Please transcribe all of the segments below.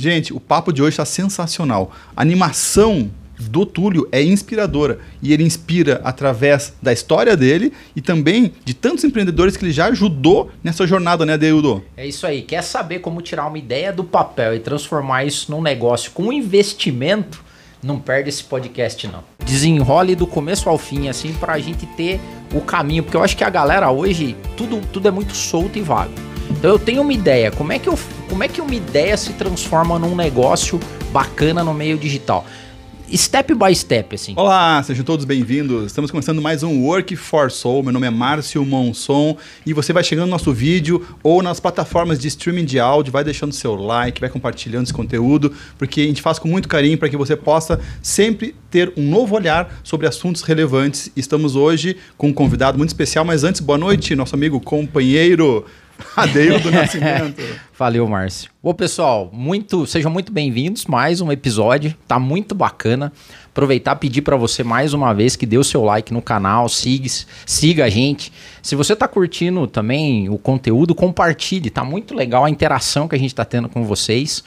Gente, o papo de hoje está sensacional. A animação do Túlio é inspiradora e ele inspira através da história dele e também de tantos empreendedores que ele já ajudou nessa jornada, né, Deildo? É isso aí. Quer saber como tirar uma ideia do papel e transformar isso num negócio com investimento? Não perde esse podcast não. Desenrole do começo ao fim assim pra gente ter o caminho, porque eu acho que a galera hoje tudo tudo é muito solto e vago. Então eu tenho uma ideia, como é que eu como é que uma ideia se transforma num negócio bacana no meio digital? step by step, assim. Olá, sejam todos bem-vindos. Estamos começando mais um Work for Soul. Meu nome é Márcio Monson e você vai chegando no nosso vídeo ou nas plataformas de streaming de áudio, vai deixando seu like, vai compartilhando esse conteúdo, porque a gente faz com muito carinho para que você possa sempre ter um novo olhar sobre assuntos relevantes. Estamos hoje com um convidado muito especial, mas antes, boa noite, nosso amigo companheiro Adeiro do Nascimento. Valeu, Márcio. Bom, pessoal, muito, sejam muito bem-vindos. Mais um episódio, tá muito bacana. Aproveitar e pedir para você mais uma vez que dê o seu like no canal, siga, siga a gente. Se você tá curtindo também o conteúdo, compartilhe. Tá muito legal a interação que a gente tá tendo com vocês,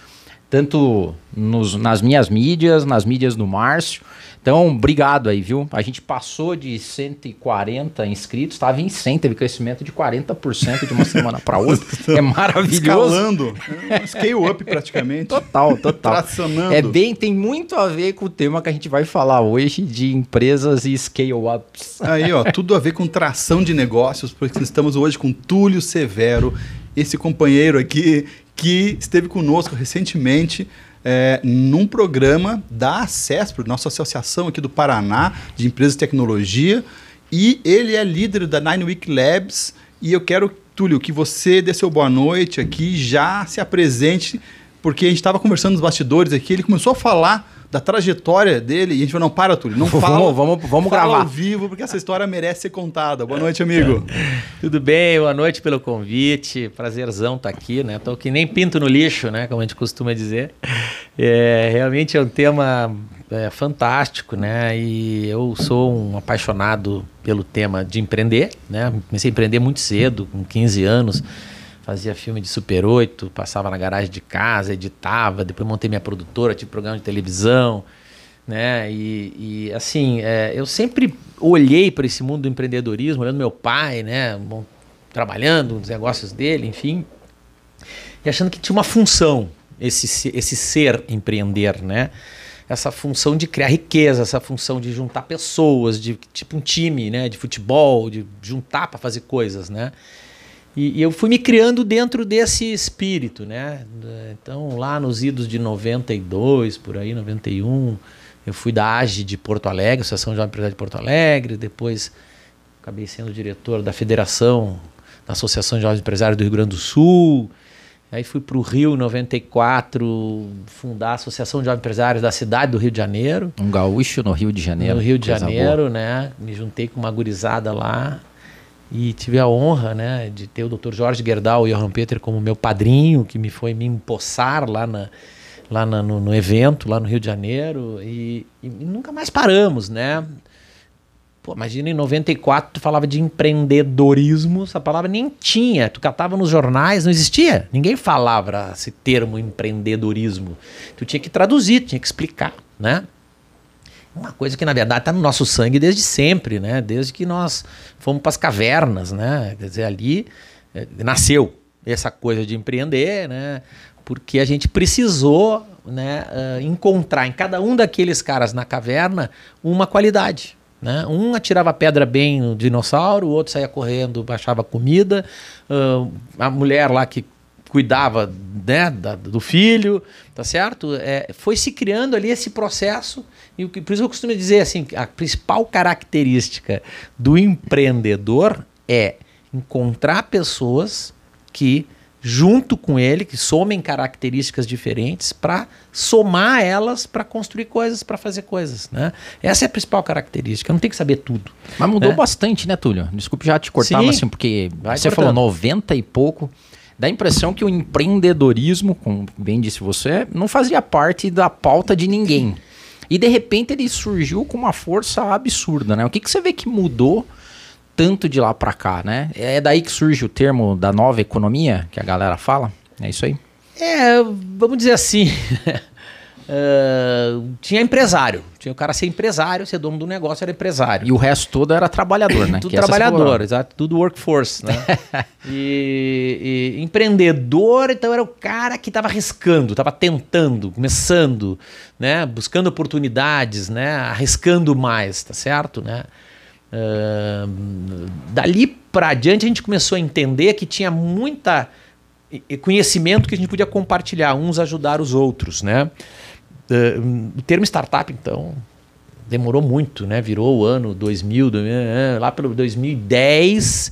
tanto nos, nas minhas mídias, nas mídias do Márcio. Então, obrigado aí, viu? A gente passou de 140 inscritos, estava em 100, teve crescimento de 40% de uma semana para outra. É maravilhoso. Escalando. É scale up praticamente. Total, total. Tracionando. É bem, tem muito a ver com o tema que a gente vai falar hoje de empresas e scale ups. Aí, ó, tudo a ver com tração de negócios, porque estamos hoje com Túlio Severo, esse companheiro aqui que esteve conosco recentemente é, num programa da CESPRO, nossa associação aqui do Paraná de empresas de tecnologia, e ele é líder da Nine Week Labs. E eu quero, Túlio, que você dê seu boa noite aqui, já se apresente, porque a gente estava conversando nos bastidores aqui, ele começou a falar da trajetória dele. E a gente falou, não, para, Túlio, não fala. Vamos, vamos, vamos fala gravar. ao vivo, porque essa história merece ser contada. Boa noite, amigo. Tudo bem, boa noite pelo convite. Prazerzão estar tá aqui, né? Tô que nem pinto no lixo, né? Como a gente costuma dizer. É, realmente é um tema é, fantástico, né? E eu sou um apaixonado pelo tema de empreender, né? Comecei a empreender muito cedo, com 15 anos fazia filme de Super 8, passava na garagem de casa, editava, depois montei minha produtora, tive programa de televisão, né? E, e assim, é, eu sempre olhei para esse mundo do empreendedorismo, olhando meu pai, né? Bom, trabalhando nos negócios dele, enfim, e achando que tinha uma função esse, esse ser empreender, né? Essa função de criar riqueza, essa função de juntar pessoas, de tipo um time, né? De futebol, de juntar para fazer coisas, né? E, e, eu fui me criando dentro desse espírito, né? Então, lá nos idos de 92, por aí, 91, eu fui da AGE de Porto Alegre, Associação de Jovem Empresário de Porto Alegre, depois acabei sendo diretor da Federação da Associação de Jovens Empresários do Rio Grande do Sul. Aí fui para o Rio em 94, fundar a Associação de Jovens Empresários da cidade do Rio de Janeiro. Um gaúcho no Rio de Janeiro. No Rio de Janeiro, boa. né? Me juntei com uma gurizada lá e tive a honra né, de ter o Dr. Jorge Gerdau e o Johan Peter como meu padrinho, que me foi me empossar lá, na, lá na, no, no, evento, lá no Rio de Janeiro. E, e, nunca mais paramos, né? Pô, imagina em 94 tu falava de empreendedorismo, essa palavra nem tinha. Tu catava nos jornais, não existia. Ninguém falava esse termo empreendedorismo. Tu tinha que traduzir, tinha que explicar, né? Uma coisa que, na verdade, está no nosso sangue desde sempre, né? Desde que nós fomos para as cavernas, né? Quer dizer, ali é, nasceu essa coisa de empreender, né? Porque a gente precisou né, uh, encontrar em cada um daqueles caras na caverna uma qualidade. Né? Um atirava pedra bem no dinossauro, o outro saía correndo, baixava comida. Uh, a mulher lá que cuidava né, da, do filho, tá certo? É, foi se criando ali esse processo, e por isso eu costumo dizer assim: a principal característica do empreendedor é encontrar pessoas que, junto com ele, que somem características diferentes para somar elas para construir coisas, para fazer coisas. Né? Essa é a principal característica. Não tem que saber tudo. Mas mudou né? bastante, né, Túlio? Desculpe já te cortar, assim, porque você cortando. falou 90 e pouco dá a impressão que o empreendedorismo, como bem disse você, não fazia parte da pauta de ninguém. E de repente ele surgiu com uma força absurda, né? O que, que você vê que mudou tanto de lá para cá, né? É daí que surge o termo da nova economia que a galera fala? É isso aí? É, vamos dizer assim. Uh, tinha empresário. Tinha o cara ser empresário, ser dono do negócio, era empresário. E o resto todo era trabalhador, né? tudo trabalhador, exato. Tudo workforce, né? e, e, empreendedor, então, era o cara que estava arriscando, estava tentando, começando, né? Buscando oportunidades, né? Arriscando mais, tá certo, né? Dali para adiante a gente começou a entender que tinha muita conhecimento que a gente podia compartilhar, uns ajudar os outros, né? Uh, o termo startup, então, demorou muito, né? Virou o ano 2000, eh, lá pelo 2010,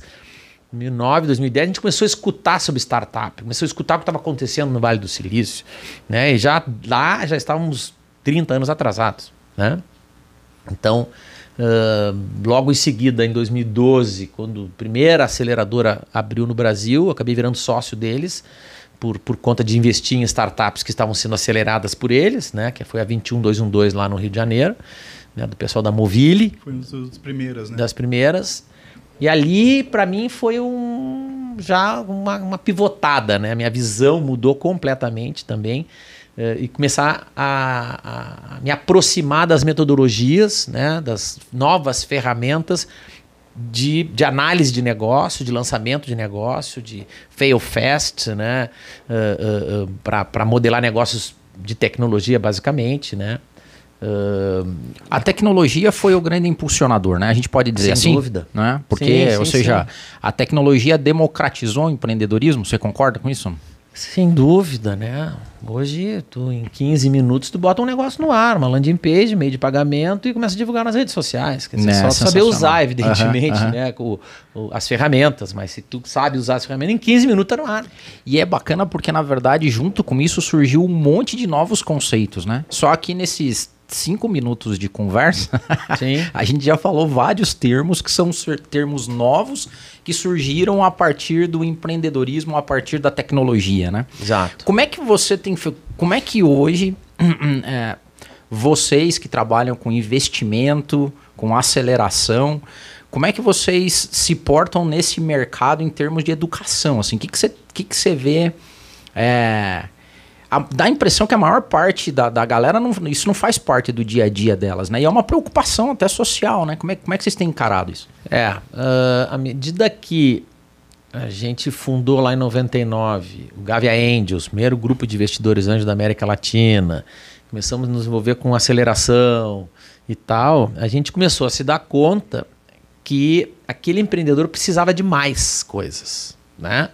2009, 2010, a gente começou a escutar sobre startup, começou a escutar o que estava acontecendo no Vale do Silício, né? E já lá já estávamos 30 anos atrasados, né? Então, uh, logo em seguida, em 2012, quando a primeira aceleradora abriu no Brasil, acabei virando sócio deles por, por conta de investir em startups que estavam sendo aceleradas por eles, né? Que foi a 21212 lá no Rio de Janeiro, né? do pessoal da Movile. Foi uma das primeiras, né? Das primeiras. E ali, para mim, foi um já uma, uma, pivotada, né? Minha visão mudou completamente também. Eh, e começar a, a me aproximar das metodologias, né? das novas ferramentas de, de análise de negócio, de lançamento de negócio, de fail fast, né? Uh, uh, uh, para modelar negócios de tecnologia, basicamente, né? a tecnologia foi o grande impulsionador, né? A gente pode dizer Sem assim. dúvida. Né? Porque, sim, sim, ou seja, sim. a tecnologia democratizou o empreendedorismo. Você concorda com isso? Sem dúvida, né? Hoje, tu, em 15 minutos, tu bota um negócio no ar, uma landing page, meio de pagamento e começa a divulgar nas redes sociais. Quer dizer, Né, só saber usar, evidentemente, Aham, aham. né? com- o- as ferramentas, mas se tu sabe usar as ferramentas, em 15 minutos tá no ar. E é bacana porque, na verdade, junto com isso surgiu um monte de novos conceitos, né? Só que nesses cinco minutos de conversa, a gente já falou vários termos que são termos novos que surgiram a partir do empreendedorismo, a partir da tecnologia, né? Exato. Como é que você tem como é que hoje é, vocês que trabalham com investimento, com aceleração, como é que vocês se portam nesse mercado em termos de educação? Assim, o que, que, você, que, que você vê? É, a- dá a impressão que a maior parte da, da galera, não, isso não faz parte do dia a dia delas, né? E é uma preocupação até social, né? Como é, como é que vocês têm encarado isso? É, ah, à medida que a gente fundou lá em 99 o Gavia Angels, primeiro grupo de investidores anjos da América Latina, começamos a nos envolver com aceleração e tal, a gente começou a se dar conta que aquele empreendedor precisava de mais coisas, né?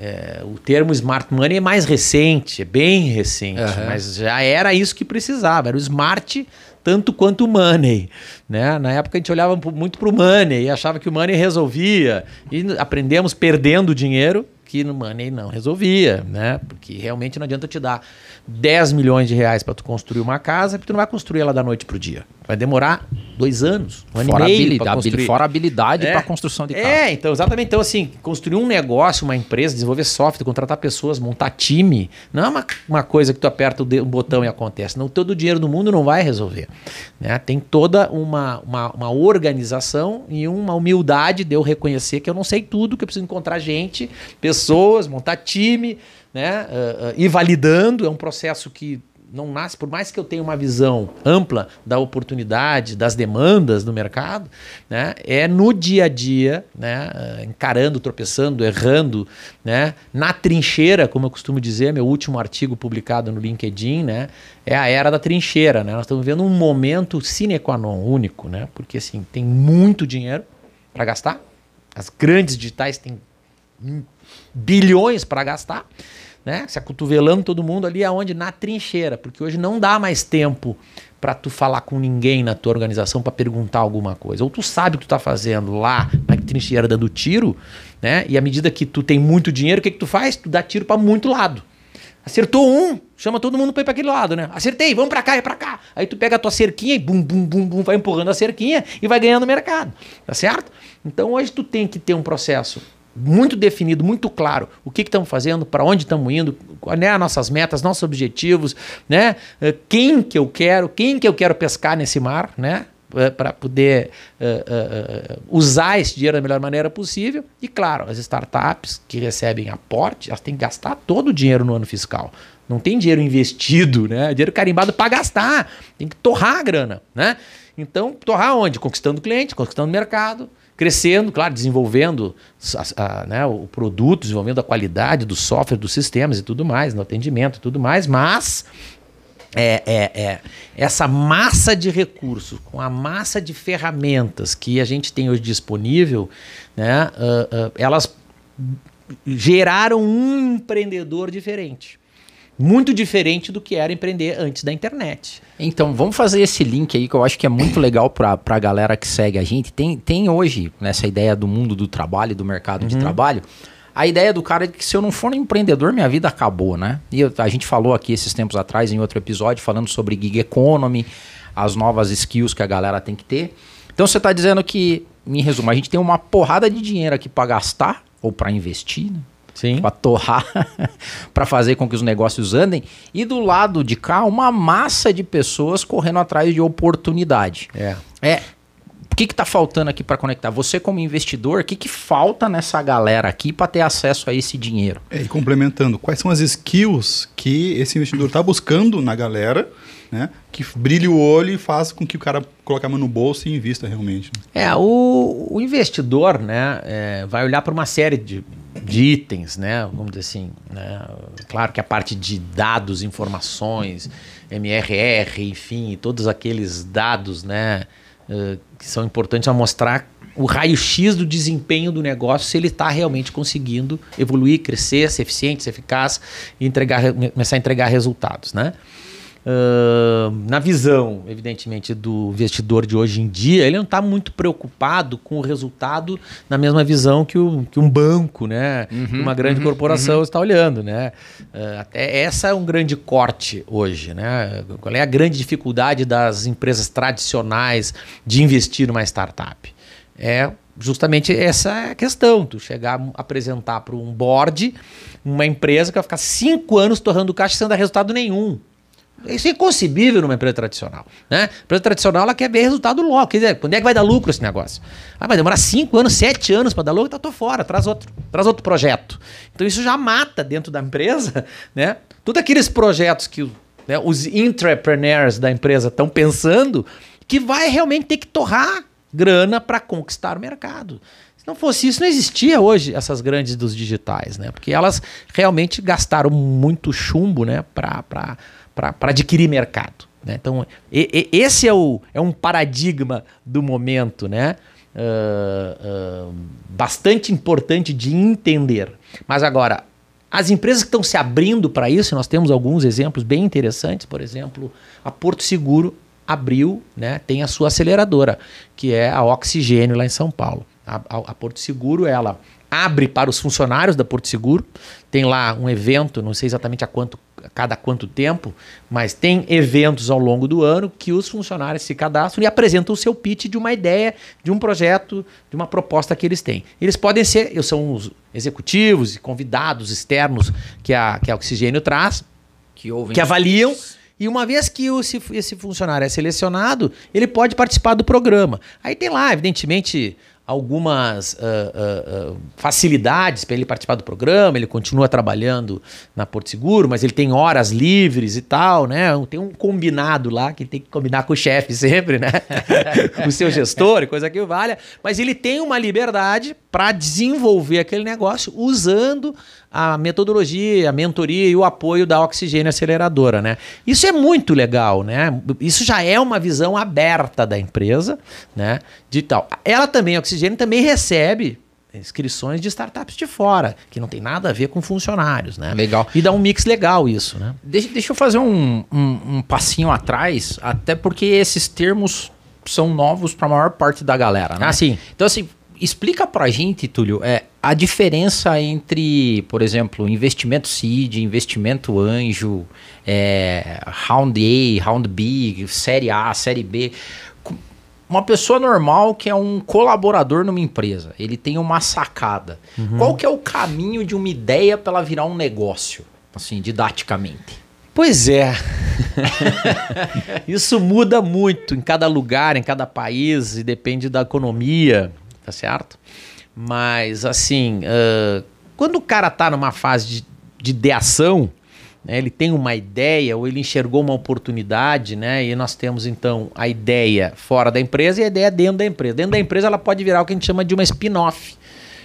É, o termo smart money é mais recente, é bem recente, Aham. mas já era isso que precisava, era o smart tanto quanto o money, né? Na época a gente olhava muito para o money e achava que o money resolvia e aprendemos perdendo dinheiro que no money não resolvia, né? Porque realmente não adianta te dar 10 milhões de reais para tu construir uma casa, porque tu não vai construir ela da noite pro dia. Vai demorar dois anos, um ano Fora, e meio habilidade, para construir. fora habilidade É. para construção de casa. É, então, exatamente. Então, assim, construir um negócio, uma empresa, desenvolver software, contratar pessoas, montar time, não é uma, uma coisa que tu aperta um botão e acontece. Não, todo o dinheiro do mundo não vai resolver. Né? Tem toda uma, uma, uma organização e uma humildade de eu reconhecer que eu não sei tudo, que eu preciso encontrar gente, pessoas, montar time, né? Ah, ah, ir validando. É um processo que não nasce, por mais que eu tenha uma visão ampla da oportunidade, das demandas do mercado, né, é no dia a dia, né, encarando, tropeçando, errando, né, na trincheira, como eu costumo dizer, meu último artigo publicado no LinkedIn, né, é a era da trincheira, né, nós estamos vivendo um momento sine qua non, único, né, porque assim, tem muito dinheiro para gastar, as grandes digitais têm bilhões para gastar, né? Se acotovelando todo mundo ali aonde na trincheira, porque hoje não dá mais tempo para tu falar com ninguém na tua organização para perguntar alguma coisa. Ou tu sabe o que tu tá fazendo lá na trincheira dando tiro, né? E à medida que tu tem muito dinheiro, o que que tu faz? Tu dá tiro para muito lado. Acertou um, chama todo mundo para ir para aquele lado, né? Acertei, vamos para cá, é para cá. Aí tu pega a tua cerquinha e bum, bum, bum, bum, vai empurrando a cerquinha e vai ganhando mercado, tá certo? Então hoje tu tem que ter um processo muito definido, muito claro, o que estamos fazendo, para onde estamos indo, é as nossas metas, nossos objetivos, né? Eh, Quem que eu quero, quem que eu quero pescar nesse mar, né? para poder uh, uh, usar esse dinheiro da melhor maneira possível. E claro, as startups que recebem aporte, elas têm que gastar todo o dinheiro no ano fiscal. Não tem dinheiro investido, né? Dinheiro carimbado para gastar. Tem que torrar a grana, né? Então, torrar onde? Conquistando cliente, conquistando mercado, crescendo, claro, desenvolvendo a, a, né, o produto, desenvolvendo a qualidade do software, dos sistemas e tudo mais, no atendimento e tudo mais, mas é, é, é, essa massa de recursos, com a massa de ferramentas que a gente tem hoje disponível, né, uh, uh, elas geraram um empreendedor diferente muito diferente do que era empreender antes da internet. Então, vamos fazer esse link aí que eu acho que é muito legal para a galera que segue a gente. Tem, tem hoje, nessa ideia do mundo do trabalho, do mercado uhum. de trabalho, a ideia do cara é que se eu não for um empreendedor, minha vida acabou, né? E eu, a gente falou aqui esses tempos atrás, em outro episódio, falando sobre gig economy, as novas skills que a galera tem que ter. Então, você está dizendo que, em resumo, a gente tem uma porrada de dinheiro aqui para gastar ou para investir, né? Sim. para torrar, para fazer com que os negócios andem. E do lado de cá, uma massa de pessoas correndo atrás de oportunidade. É. É. O que está faltando aqui para conectar? Você, como investidor, o que, que falta nessa galera aqui para ter acesso a esse dinheiro? É, e complementando, quais são as skills que esse investidor está buscando na galera né? Que brilhe o olho e faça com que o cara coloque a mão no bolso e invista realmente. Né? É, o, o, investidor, né, é, vai olhar para uma série de, de itens, né? Vamos dizer assim, né? Claro que a parte de dados, informações, MRR, enfim, todos aqueles dados, né, uh, que são importantes a mostrar o raio-x do desempenho do negócio, se ele está realmente conseguindo evoluir, crescer, ser eficiente, ser eficaz e entregar, começar a entregar resultados, né? Uh, na visão, evidentemente, do investidor de hoje em dia, ele não está muito preocupado com o resultado na mesma visão que, o, que um banco, né? Uhum, uma grande uhum, corporação uhum. está olhando, né? Uh, até essa é um grande corte hoje, né? Qual é a grande dificuldade das empresas tradicionais de investir numa startup? É justamente essa questão, tu chegar a apresentar para um board uma empresa que vai ficar cinco anos torrando caixa sem dar resultado nenhum. Isso é inconcebível numa empresa tradicional. Né? A empresa tradicional ela quer ver resultado logo. Quer dizer, quando é que vai dar lucro esse negócio? Ah, vai demorar 5 anos, 7 anos para dar lucro, então tô fora, traz outro, traz outro projeto. Então isso já mata dentro da empresa, né? Todos aqueles projetos que né, os entrepreneurs da empresa estão pensando que vai realmente ter que torrar grana para conquistar o mercado. Se não fosse isso, não existia hoje essas grandes dos digitais, né? Porque elas realmente gastaram muito chumbo, né, para para adquirir mercado. Né? Então, e, e, esse é, o, é um paradigma do momento, né? Uh, uh, bastante importante de entender. Mas agora, as empresas que estão se abrindo para isso, nós temos alguns exemplos bem interessantes, por exemplo, a Porto Seguro abriu, né, tem a sua aceleradora, que é a Oxigênio lá em São Paulo. A, a, a Porto Seguro, ela abre para os funcionários da Porto Seguro, tem lá um evento, não sei exatamente a quanto a cada quanto tempo, mas tem eventos ao longo do ano que os funcionários se cadastram e apresentam o seu pitch de uma ideia, de um projeto, de uma proposta que eles têm. Eles podem ser, são os executivos e convidados externos que a, que a Oxigênio traz, que, ouvem que avaliam. E uma vez que esse, esse funcionário é selecionado, ele pode participar do programa. Aí tem lá, evidentemente, algumas uh, uh, facilidades para ele participar do programa, ele continua trabalhando na Porto Seguro, mas ele tem horas livres e tal, né? Tem um combinado lá que tem que combinar com o chefe sempre, né? o seu gestor, coisa que valha, mas ele tem uma liberdade para desenvolver aquele negócio usando a metodologia, a mentoria e o apoio da Oxigênio Aceleradora, né? Isso é muito legal, né? Isso já é uma visão aberta da empresa, né? De tal. Ela também, a Oxigênio também recebe inscrições de startups de fora, que não tem nada a ver com funcionários, né? Legal. E dá um mix legal isso, né? Deixa, deixa eu fazer um, um, um passinho atrás, até porque esses termos são novos para a maior parte da galera, né? Ah, sim. Então, assim, explica pra gente, Túlio, é, a diferença entre, por exemplo, investimento seed, investimento anjo, é, round A, round B, série A, série B. Uma pessoa normal que é um colaborador numa empresa, ele tem uma sacada. Uhum. Qual que é o caminho de uma ideia para ela virar um negócio, assim, didaticamente? Pois é. Isso muda muito em cada lugar, em cada país, e depende da economia, tá certo? Mas, assim, uh, quando o cara tá numa fase de, de ideação, né, ele tem uma ideia ou ele enxergou uma oportunidade, né? E nós temos então a ideia fora da empresa e a ideia dentro da empresa. Dentro da empresa ela pode virar o que a gente chama de uma spin-off.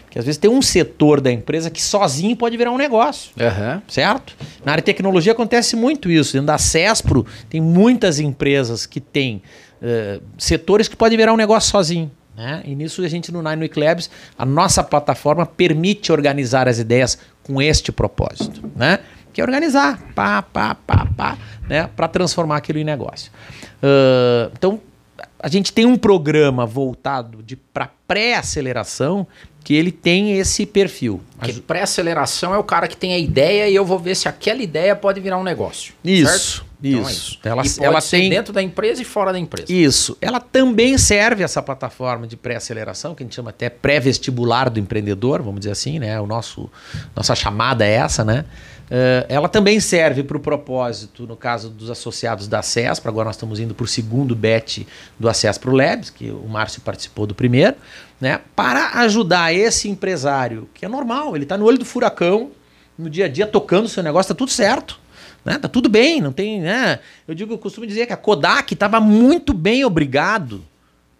Que às vezes tem um setor da empresa que sozinho pode virar um negócio. Uhum. Certo? Na área de tecnologia acontece muito isso. Dentro da CESPRO tem muitas empresas que têm uh, setores que podem virar um negócio sozinho. Né? E nisso a gente no Nine Labs, a nossa plataforma permite organizar as ideias com este propósito. Né? que é organizar, pá, pá, pá, pá, né, para transformar aquilo em negócio. Uh, então, a gente tem um programa voltado para pré-aceleração que ele tem esse perfil. Que pré-aceleração é o cara que tem a ideia e eu vou ver se aquela ideia pode virar um negócio. Isso. Certo? Então é isso. Ela, ela tem dentro da empresa e fora da empresa. Isso. Ela também serve essa plataforma de pré-aceleração, que a gente chama até pré-vestibular do empreendedor, vamos dizer assim, né? O nosso nossa chamada é essa, né? Uh, ela também serve para o propósito, no caso dos associados da CESP, agora nós estamos indo para o segundo bet do Acesso para o Labs, que o Márcio participou do primeiro, né, para ajudar esse empresário, que é normal, ele está no olho do furacão, no dia a dia tocando o seu negócio, está tudo certo. Né, tá tudo bem, não tem. Né, eu digo, eu costumo dizer que a Kodak estava muito bem, obrigado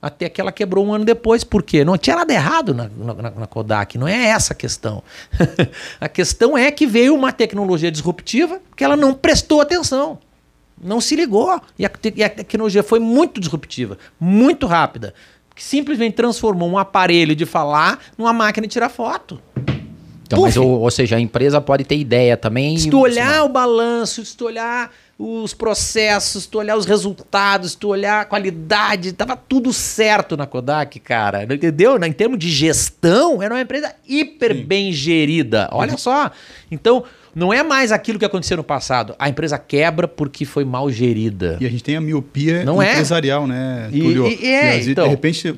até que ela quebrou um ano depois. Por quê? Não tinha nada errado na, na, na Kodak, não é essa a questão. a questão é que veio uma tecnologia disruptiva que ela não prestou atenção. Não se ligou. E a, e a tecnologia foi muito disruptiva, muito rápida. Que simplesmente transformou um aparelho de falar numa máquina de tirar foto. Então, mas, ou, ou, seja, a empresa pode ter ideia também. Se tu olhar o balanço, se tu olhar os processos, tu olhar os resultados, tu olhar a qualidade, tava tudo certo na Kodak, cara. Entendeu? Em termos de gestão, era uma empresa hiper Sim. bem gerida. Olha uhum. só. Então, não é mais aquilo que aconteceu no passado. A empresa quebra porque foi mal gerida. E a gente tem a miopia não é? empresarial, é? né, Túlio? E, e, é, e, então... de repente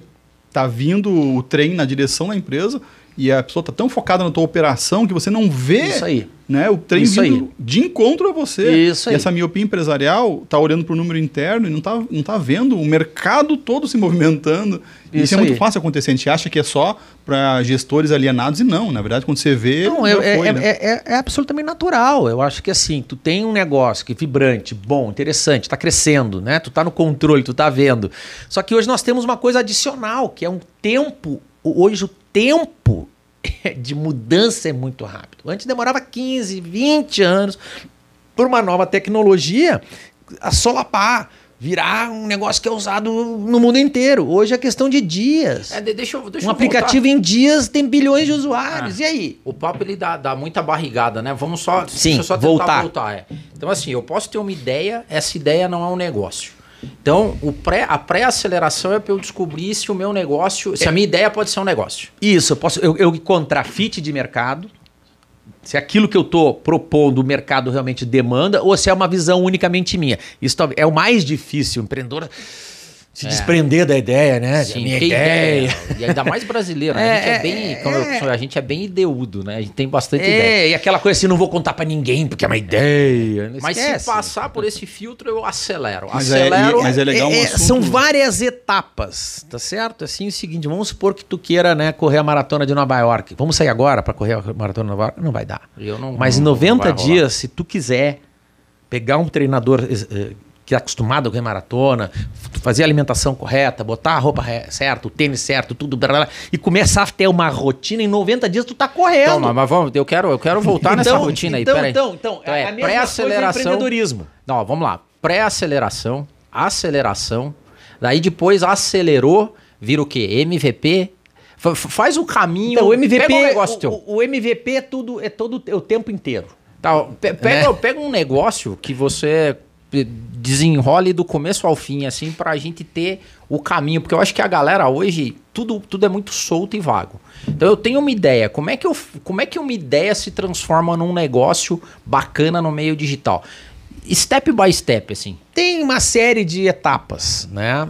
tá vindo o trem na direção da empresa e a pessoa tá tão focada na tua operação que você não vê Isso aí. Né, o trem Isso vindo aí. de encontro a você. Isso e essa miopia empresarial tá olhando para o número interno e não tá, não tá vendo o mercado todo se movimentando. Isso, Isso é muito fácil acontecer. A gente acha que é só para gestores alienados e não. Na verdade, quando você vê. Não, é, foi, é, né? é, é, é, absolutamente natural. Eu acho que assim, tu tem um negócio que é vibrante, bom, interessante, está crescendo, né? Tu tá no controle, tu tá vendo. Só que hoje nós temos uma coisa adicional, que é um tempo. Hoje o tempo de mudança é muito rápido. Antes demorava 15, 20 anos por uma nova tecnologia a solapar, virar um negócio que é usado no mundo inteiro. Hoje é questão de dias. É, deixa eu, deixa um aplicativo voltar. em dias tem bilhões de usuários. Ah, e aí? O papo ele dá, dá muita barrigada, né? Vamos só, Sim, só voltar. voltar é. Então, assim, eu posso ter uma ideia, essa ideia não é um negócio. Então, o pré, a pré-aceleração é para eu descobrir se o meu negócio, se é. a minha ideia pode ser um negócio. Isso, eu posso eu, eu encontrar fit de mercado, se aquilo que eu estou propondo o mercado realmente demanda ou se é uma visão unicamente minha. Isso é o mais difícil, empreendedor se é. desprender da ideia, né? Sim, minha ideia. ideia. E ainda mais brasileiro, né? a, gente é, é bem, é, eu, a gente é bem ideudo, né? A gente tem bastante é, ideia. E aquela coisa assim, não vou contar para ninguém porque é uma ideia. Mas se passar por esse filtro, eu acelero. Mas é, acelero. mas é legal um assunto... São várias etapas, tá certo? Assim, é o seguinte, vamos supor que tu queira, né, correr a maratona de Nova York. Vamos sair agora para correr a maratona de Nova York? Não vai dar. Não, mas em 90 dias, se tu quiser pegar um treinador eh, que é acostumado a correr maratona, fazer a alimentação correta, botar a roupa certa, o tênis certo, tudo, blá, blá, e começar a ter uma rotina, em 90 dias tu tá correndo. Então, mas vamos, eu quero, eu quero voltar então, nessa rotina aí, então, peraí. Então, então, então é, pré-aceleração. empreendedorismo. Não, vamos lá. Pré-aceleração, aceleração, daí depois acelerou, vira o quê? MVP, faz o caminho. Então, o MVP, pega um negócio o, teu. o MVP é tudo, é todo é o tempo inteiro. Tá, pega, é. pega um negócio que você desenrole do começo ao fim, assim, para a gente ter o caminho, porque eu acho que a galera hoje tudo, tudo é muito solto e vago. Então eu tenho uma ideia, como é que eu, como é que uma ideia se transforma num negócio bacana no meio digital? Step by step, assim. Tem uma série de etapas, né?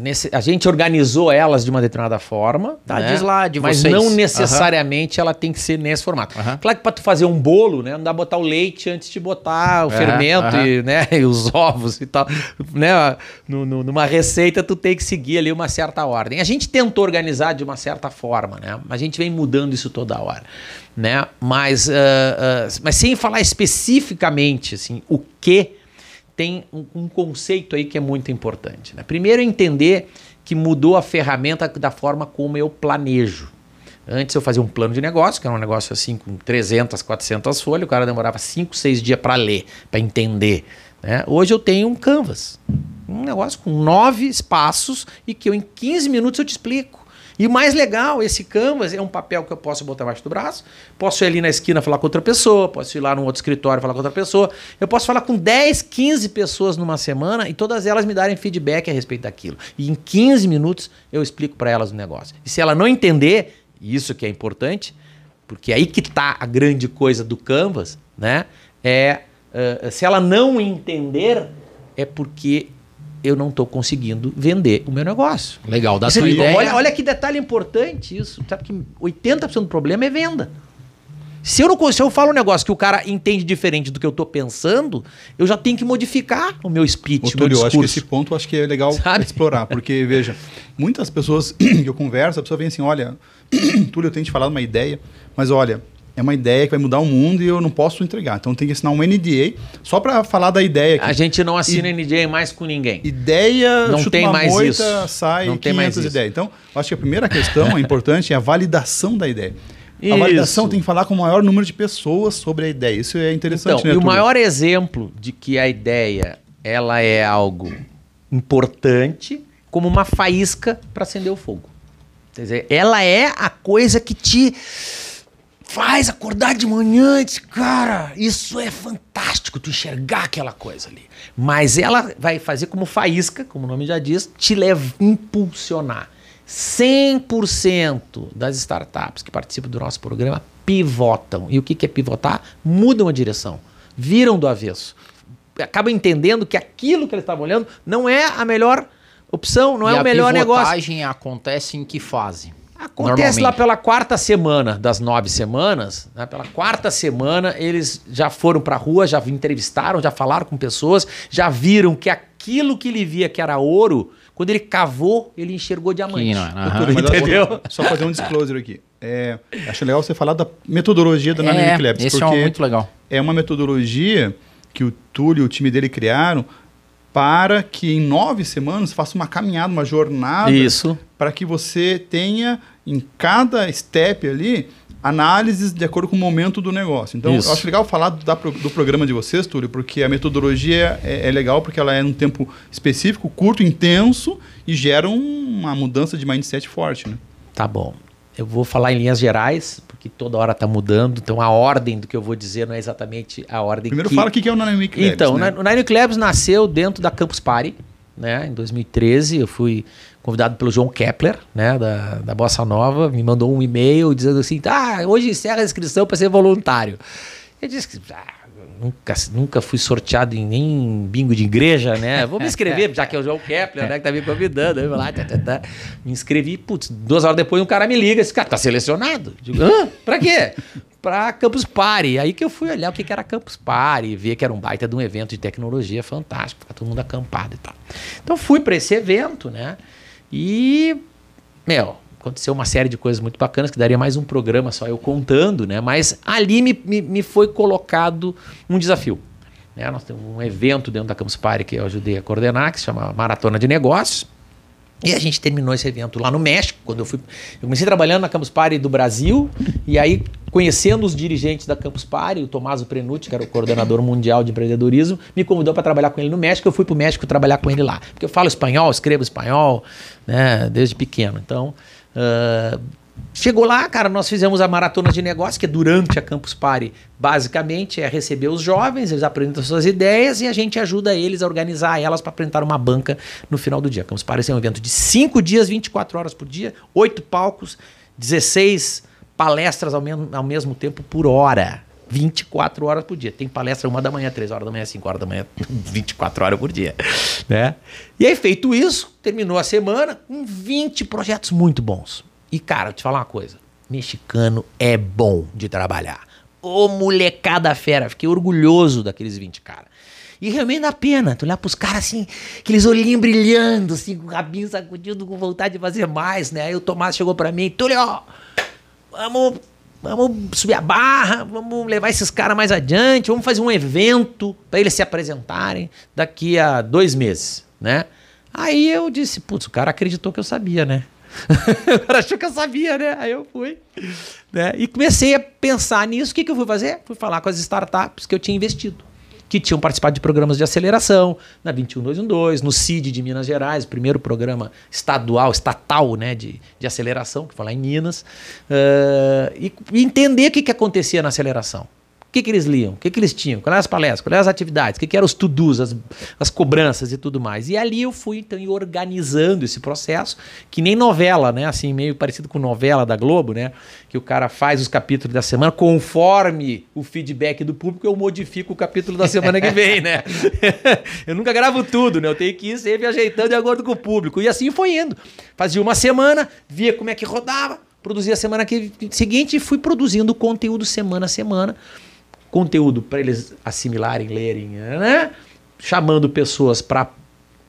Nesse, a gente organizou elas de uma determinada forma. Tá, né? diz lá de Mas vocês. não necessariamente ela tem que ser nesse formato. Aham. Claro que para tu fazer um bolo, né? Não dá botar o leite antes de botar o É, fermento aham. e, né? e os ovos e tal. Né? No- no- numa receita, tu tem que seguir ali uma certa ordem. A gente tentou organizar de uma certa forma, né? A gente vem mudando isso toda hora. Né? Mas, ah, ah, mas sem falar especificamente assim, o que tem um, um conceito aí que é muito importante. Né? Primeiro, entender que mudou a ferramenta da forma como eu planejo. Antes eu fazia um plano de negócio, que era um negócio assim com 300, 400 folhas, o cara demorava 5, 6 dias para ler, para entender. né? Hoje eu tenho um canvas, um negócio com nove espaços e que eu em 15 minutos eu te explico. E mais legal, esse canvas é um papel que eu posso botar embaixo do braço, posso ir ali na esquina falar com outra pessoa, posso ir lá num outro escritório falar com outra pessoa, eu posso falar com 10, 15 pessoas numa semana e todas elas me darem feedback a respeito daquilo. E em 15 minutos eu explico para elas o negócio. E se ela não entender, isso que é importante, porque aí que tá a grande coisa do canvas, né? É eh, se ela não entender, é porque eu não estou conseguindo vender o meu negócio. Legal, dá sua ideia. Olha, olha que detalhe importante isso. Sabe que 80% do problema é venda. Se eu, não, se eu falo um negócio que o cara entende diferente do que eu estou pensando, eu já tenho que modificar o meu speech, Ô, o meu Túlio, eu acho que discurso. esse ponto eu acho que é legal Sabe? explorar, porque, veja, muitas pessoas que eu converso, a pessoa vem assim, olha, Túlio, eu tenho te falado uma ideia, mas olha, é uma ideia que vai mudar o mundo e eu não posso entregar. Então tem que assinar um NDA só para falar da ideia. A gente não assina NDA mais com ninguém. Ideia, Não tem uma mais moita, isso. sai Não tem 500 mais isso. ideias. Então, eu acho que a primeira questão é importante é a validação da ideia. Isso. A validação tem que falar com o maior número de pessoas sobre a ideia. Isso é interessante, Então, né, e o maior exemplo de que a ideia ela é algo importante como uma faísca para acender o fogo. Quer dizer, ela é a coisa que te faz acordar de manhã e diz, cara, isso é fantástico, tu enxergar aquela coisa ali. Mas ela vai fazer como faísca, como o nome já diz, te leva impulsionar. 100% das startups que participam do nosso programa pivotam. E o que que é pivotar? Mudam a direção, viram do avesso. Acabam entendendo que aquilo que eles estavam olhando não é a melhor opção, não e é a o melhor negócio. pivotagem acontece em que fase? Acontece lá pela quarta semana das nove semanas, né? pela quarta semana eles já foram pra rua, já entrevistaram, já falaram com pessoas, já viram que aquilo que ele via que era ouro, quando ele cavou, ele enxergou diamante. Que não é, Entendeu? só, fazer um disclosure aqui. É, acho legal você falar da metodologia da É, esse é porque um muito legal. é uma metodologia que o Túlio e o time dele criaram para que em nove semanas faça uma caminhada, uma jornada, Isso. para que você tenha em cada step ali análises de acordo com o momento do negócio. Então, Isso. eu acho legal falar do, da do programa de vocês, Túlio, porque a metodologia é, é legal porque ela é num tempo específico, curto, intenso e gera um- uma mudança de mindset forte, né? Tá bom. Eu vou falar em linhas gerais, porque toda hora tá mudando, então a ordem do que eu vou dizer não é exatamente a ordem Primeiro que... fala o que é o Dynamic Labs, Então, né? o Nine Labs nasceu dentro da Campus Party, né? Em 2013, eu fui convidado pelo João Kepler, né? Da, da Bossa Nova, me mandou um e-mail dizendo assim, tá, hoje encerra a inscrição para ser voluntário. Eu disse que ah, nunca, nunca fui sorteado em nem bingo de igreja, né? Vou me inscrever, já que é o João Kepler, né? Que tá me convidando. Eu vou lá, tá, tá, tá. Me inscrevi, putz, duas horas depois um cara me liga, esse cara tá selecionado. Digo, hã? Pra quê? Pra Campus Party. Aí que eu fui olhar o que que era Campus Party, ver que era um baita de um evento de tecnologia fantástico, ficar todo mundo acampado e tal. Então fui para esse evento, né? E, meu, aconteceu uma série de coisas muito bacanas que daria mais um programa só eu contando, né? Mas ali me, me, me foi colocado um desafio. Né? Nós temos um evento dentro da Campus Party que eu ajudei a coordenar, que se chama Maratona de Negócios. E a gente terminou esse evento lá no México, quando eu fui. Eu comecei trabalhando na Campus Party do Brasil, e aí, conhecendo os dirigentes da Campus Party, o Tommaso Prenucci, que era o coordenador mundial de empreendedorismo, me convidou para trabalhar com ele no México. Eu fui para o México trabalhar com ele lá. Porque eu falo espanhol, escrevo espanhol, né, desde pequeno. Então, ah, chegou lá, cara, nós fizemos a maratona de negócios, que é durante a Campus Party, basicamente é receber os jovens, eles apresentam suas ideias e a gente ajuda eles a organizar elas para apresentar uma banca no final do dia. Campus Party é um evento de 5 dias, 24 horas por dia, 8 palcos, 16 palestras ao, men- ao mesmo tempo por hora. 24 horas por dia. Tem palestra uma da manhã, 3 horas da manhã, 5 horas da manhã, 24 horas por dia. Né? E aí, feito isso, terminou a semana com 20 projetos muito bons. E, cara, eu te falar uma coisa: mexicano é bom de trabalhar. Ô molecada fera, fiquei orgulhoso daqueles 20 caras. E realmente dá pena, tu olhar pros caras assim, aqueles olhinhos brilhando, assim, com o rabinho sacudido, com vontade de fazer mais, né? Aí o Tomás chegou para mim, Túlio, vamos, vamos subir a barra, vamos levar esses caras mais adiante, vamos fazer um evento para eles se apresentarem daqui a dois meses, né? Aí eu disse, putz, o cara acreditou que eu sabia, né? o cara achou que eu sabia, né? Aí eu fui. Né? E comecei a pensar nisso. O que, que eu fui fazer? Fui falar com as startups que eu tinha investido que tinham participado de programas de aceleração, na 21212, no CID de Minas Gerais, primeiro programa estadual, estatal né, de, de aceleração, que lá em Minas, uh, e, e entender o que, que acontecia na aceleração que, que eles liam? O que, que eles tinham? Quais eram as palestras? Quais eram as atividades? O que, que eram os to-dos, as, as cobranças e tudo mais? E ali eu fui, então, organizando esse processo, que nem novela, né? Assim, meio parecido com novela da Globo, né? Que o cara faz os capítulos da semana, conforme o feedback do público, eu modifico o capítulo da semana que vem, né? eu nunca gravo tudo, né? Eu tenho que ir sempre ajeitando de acordo com o público. E assim foi indo. Fazia uma semana, via como é que rodava, produzia a semana que, seguinte e fui produzindo conteúdo semana a semana conteúdo para eles assimilarem, lerem, né? chamando pessoas para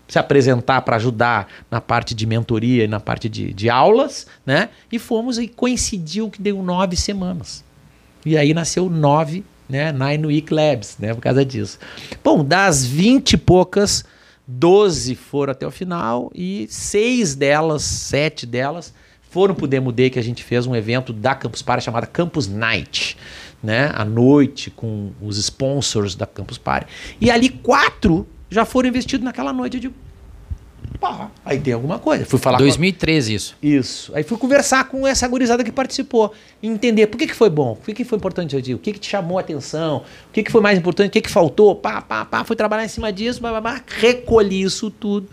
se apresentar para ajudar na parte de mentoria e na parte de, de aulas, né? E fomos e coincidiu que deu nove semanas. E aí nasceu nove, né? Nine Week Labs, né? Por causa disso. Bom, das vinte e poucas, doze foram até o final e seis delas, sete delas, foram para o Demo Day que a gente fez um evento da Campus Party chamada Campus Night né, à noite com os sponsors da Campus Party. E ali quatro já foram investidos naquela noite. Eu digo, pá, aí tem alguma coisa. Fui falar 2013 com... isso. Isso. Aí fui conversar com essa gurizada que participou, entender por que, que foi bom, por que, que foi importante, o que, que te chamou a atenção, o que, que foi mais importante, o que, que faltou, pá, pá, pá, fui trabalhar em cima disso, pá, pá, pá, recolhi isso tudo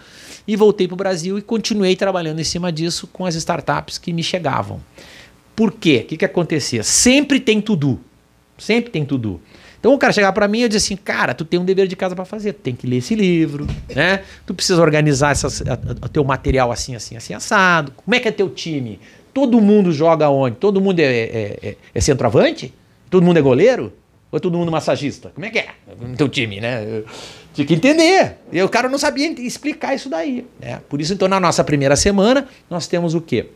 e voltei para o Brasil e continuei trabalhando em cima disso com as startups que me chegavam. Por quê? O que, que acontecia? Sempre tem tudo. Sempre tem tudo. Então o cara chegar para mim e dizer assim, cara, tu tem um dever de casa para fazer, tu tem que ler esse livro, né? Tu precisa organizar o teu material assim, assim, assim, assado. Como é que é teu time? Todo mundo joga onde? Todo mundo é, é, é, é centroavante? Todo mundo é goleiro? Ou é todo mundo massagista? Como é que é no teu time, né? tinha que entender. E o cara não sabia explicar isso daí. Né? Por isso, então, na nossa primeira semana, nós temos o quê?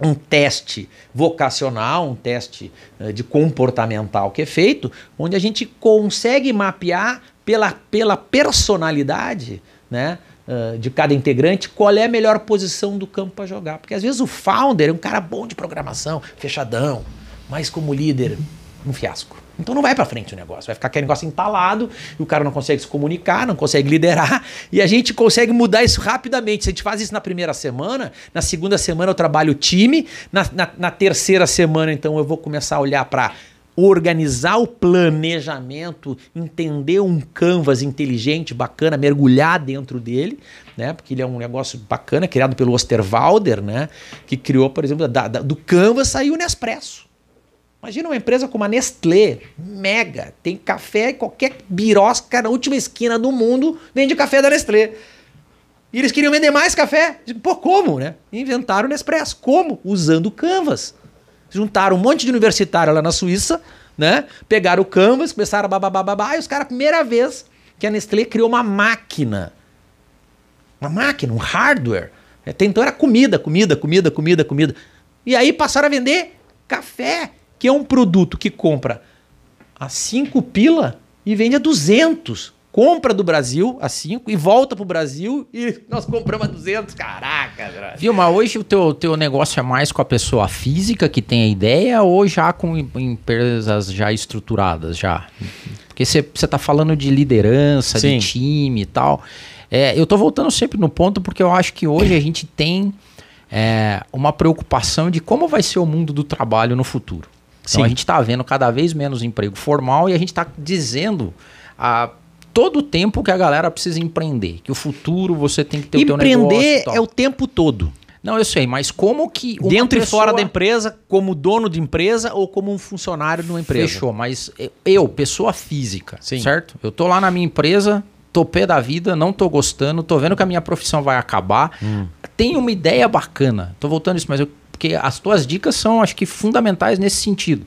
Um teste vocacional, um teste uh, de comportamental que é feito, onde a gente consegue mapear pela, pela personalidade né, uh, de cada integrante qual é a melhor posição do campo para jogar. Porque às vezes o founder é um cara bom de programação, fechadão, mas como líder, um fiasco. Então não vai para frente o negócio, vai ficar aquele negócio entalado e o cara não consegue se comunicar, não consegue liderar e a gente consegue mudar isso rapidamente. Se a gente faz isso na primeira semana, na segunda semana eu trabalho o time, na, na, na terceira semana então eu vou começar a olhar para organizar o planejamento, entender um canvas inteligente, bacana, mergulhar dentro dele, né? Porque ele é um negócio bacana, criado pelo Osterwalder, né? Que criou, por exemplo, da, da, do canvas saiu o Nespresso. Imagina uma empresa como a Nestlé, mega, tem café qualquer birosca na última esquina do mundo, vende café da Nestlé. E eles queriam vender mais café. Pô, como, né? Inventaram o Nespresso. Como? Usando Canvas. Juntaram um monte de universitário lá na Suíça, né? Pegaram o Canvas, começaram a babababá, e os caras, primeira vez que a Nestlé criou uma máquina. Uma máquina, um hardware. Até então era comida, comida, comida, comida, comida. E aí passaram a vender café que é um produto que compra a 5 pila e vende a 200. Compra do Brasil a 5 e volta pro Brasil e nós compramos a 200. Caraca, velho. Viu, mas hoje o teu, teu negócio é mais com a pessoa física que tem a ideia ou já com empresas já estruturadas já? Porque você tá falando de liderança, Sim. de time e tal. É, eu tô voltando sempre no ponto porque eu acho que hoje a gente tem é, uma preocupação de como vai ser o mundo do trabalho no futuro. Então Sim. a gente está vendo cada vez menos emprego formal e a gente está dizendo a todo o tempo que a galera precisa empreender, que o futuro você tem que ter Empreender o teu negócio. Empreender é o tempo todo. Não, eu sei, mas como que. Dentro e pessoa- fora da empresa, como dono de empresa ou como um funcionário de uma empresa? Fechou, mas eu, pessoa física, Sim. certo? Eu tô lá na minha empresa, tô pé da vida, não tô gostando, tô vendo que a minha profissão vai acabar. Hum. Tenho uma ideia bacana. Tô voltando isso, mas eu, porque as tuas dicas são, acho que, fundamentais nesse sentido.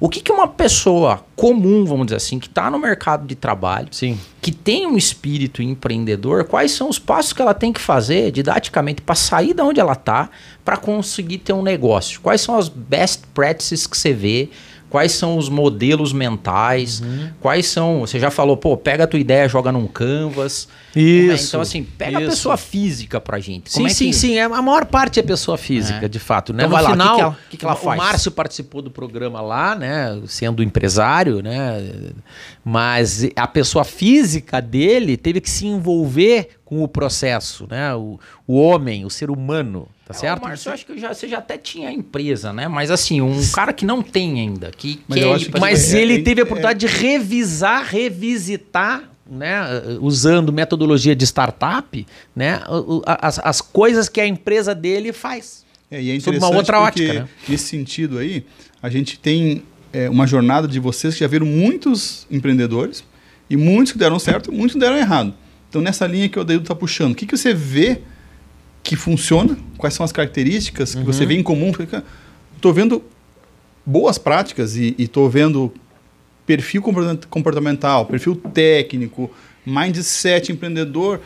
O que, que uma pessoa comum, vamos dizer assim, que está no mercado de trabalho, Sim. que tem um espírito empreendedor, quais são os passos que ela tem que fazer didaticamente para sair da onde ela está, para conseguir ter um negócio? Quais são as best practices que você vê? Quais são os modelos mentais? Uhum. Quais são. Você já falou, pô, pega a tua ideia, joga num canvas. Como é? Isso. Então, assim, pega a isso. pessoa física pra gente. Sim, Como é sim, que- sim. É, a maior parte é pessoa física, É. de fato. Né? Então no lá, final, o que que ela- o que que ela o faz? Márcio participou do programa lá, né? Sendo empresário, né? Mas a pessoa física dele teve que se envolver com o processo, né? O, o homem, o ser humano, tá certo? Ô, Márcio, eu acho que já, você já até tinha empresa, né? Mas assim, um cara que não tem ainda, que Mas quer ir pra- que- Mas É, ele é, teve a é- oportunidade de revisar, revisitar, né, usando metodologia de startup, né, as, as coisas que a empresa dele faz. É, e é Sob interessante uma outra porque ótica, né? nesse sentido aí, a gente tem é, uma jornada de vocês que já viram muitos empreendedores e muitos que deram certo e muitos que deram errado. Então, nessa linha que o Deildo está puxando, o que, que você vê que funciona? Quais são as características que Uhum. você vê em comum? Estou vendo boas práticas e estou vendo perfil comporta- comportamental, perfil técnico, mindset empreendedor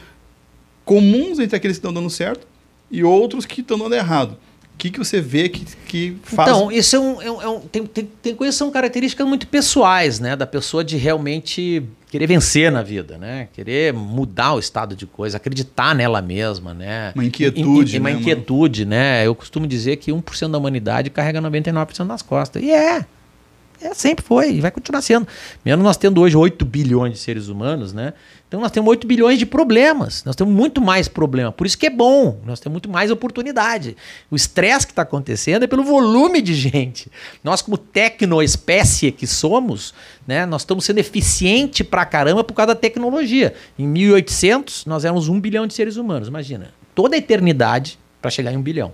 comuns entre aqueles que estão dando certo e outros que estão dando errado. O que, que você vê que, que faz... Então, isso é um, é um- é um- tem, tem, tem coisas que são características muito pessoais, né, da pessoa de realmente querer vencer na vida, né, querer mudar o estado de coisa, acreditar nela mesma, né. Uma inquietude, em- Uma né, mano? inquietude, né. Eu costumo dizer que 1% da humanidade carrega 99% das costas. E é. É, sempre foi e vai continuar sendo. Mesmo nós tendo hoje 8 bilhões de seres humanos, né? Então nós temos 8 bilhões de problemas. Nós temos muito mais problema. Por isso que é bom. Nós temos muito mais oportunidade. O estresse que está acontecendo é pelo volume de gente. Nós, como tecnoespécie que somos, né? Nós estamos sendo eficiente pra caramba por causa da tecnologia. Em 1800, nós éramos 1 bilhão de seres humanos. Imagina. Toda a eternidade para chegar em 1 bilhão.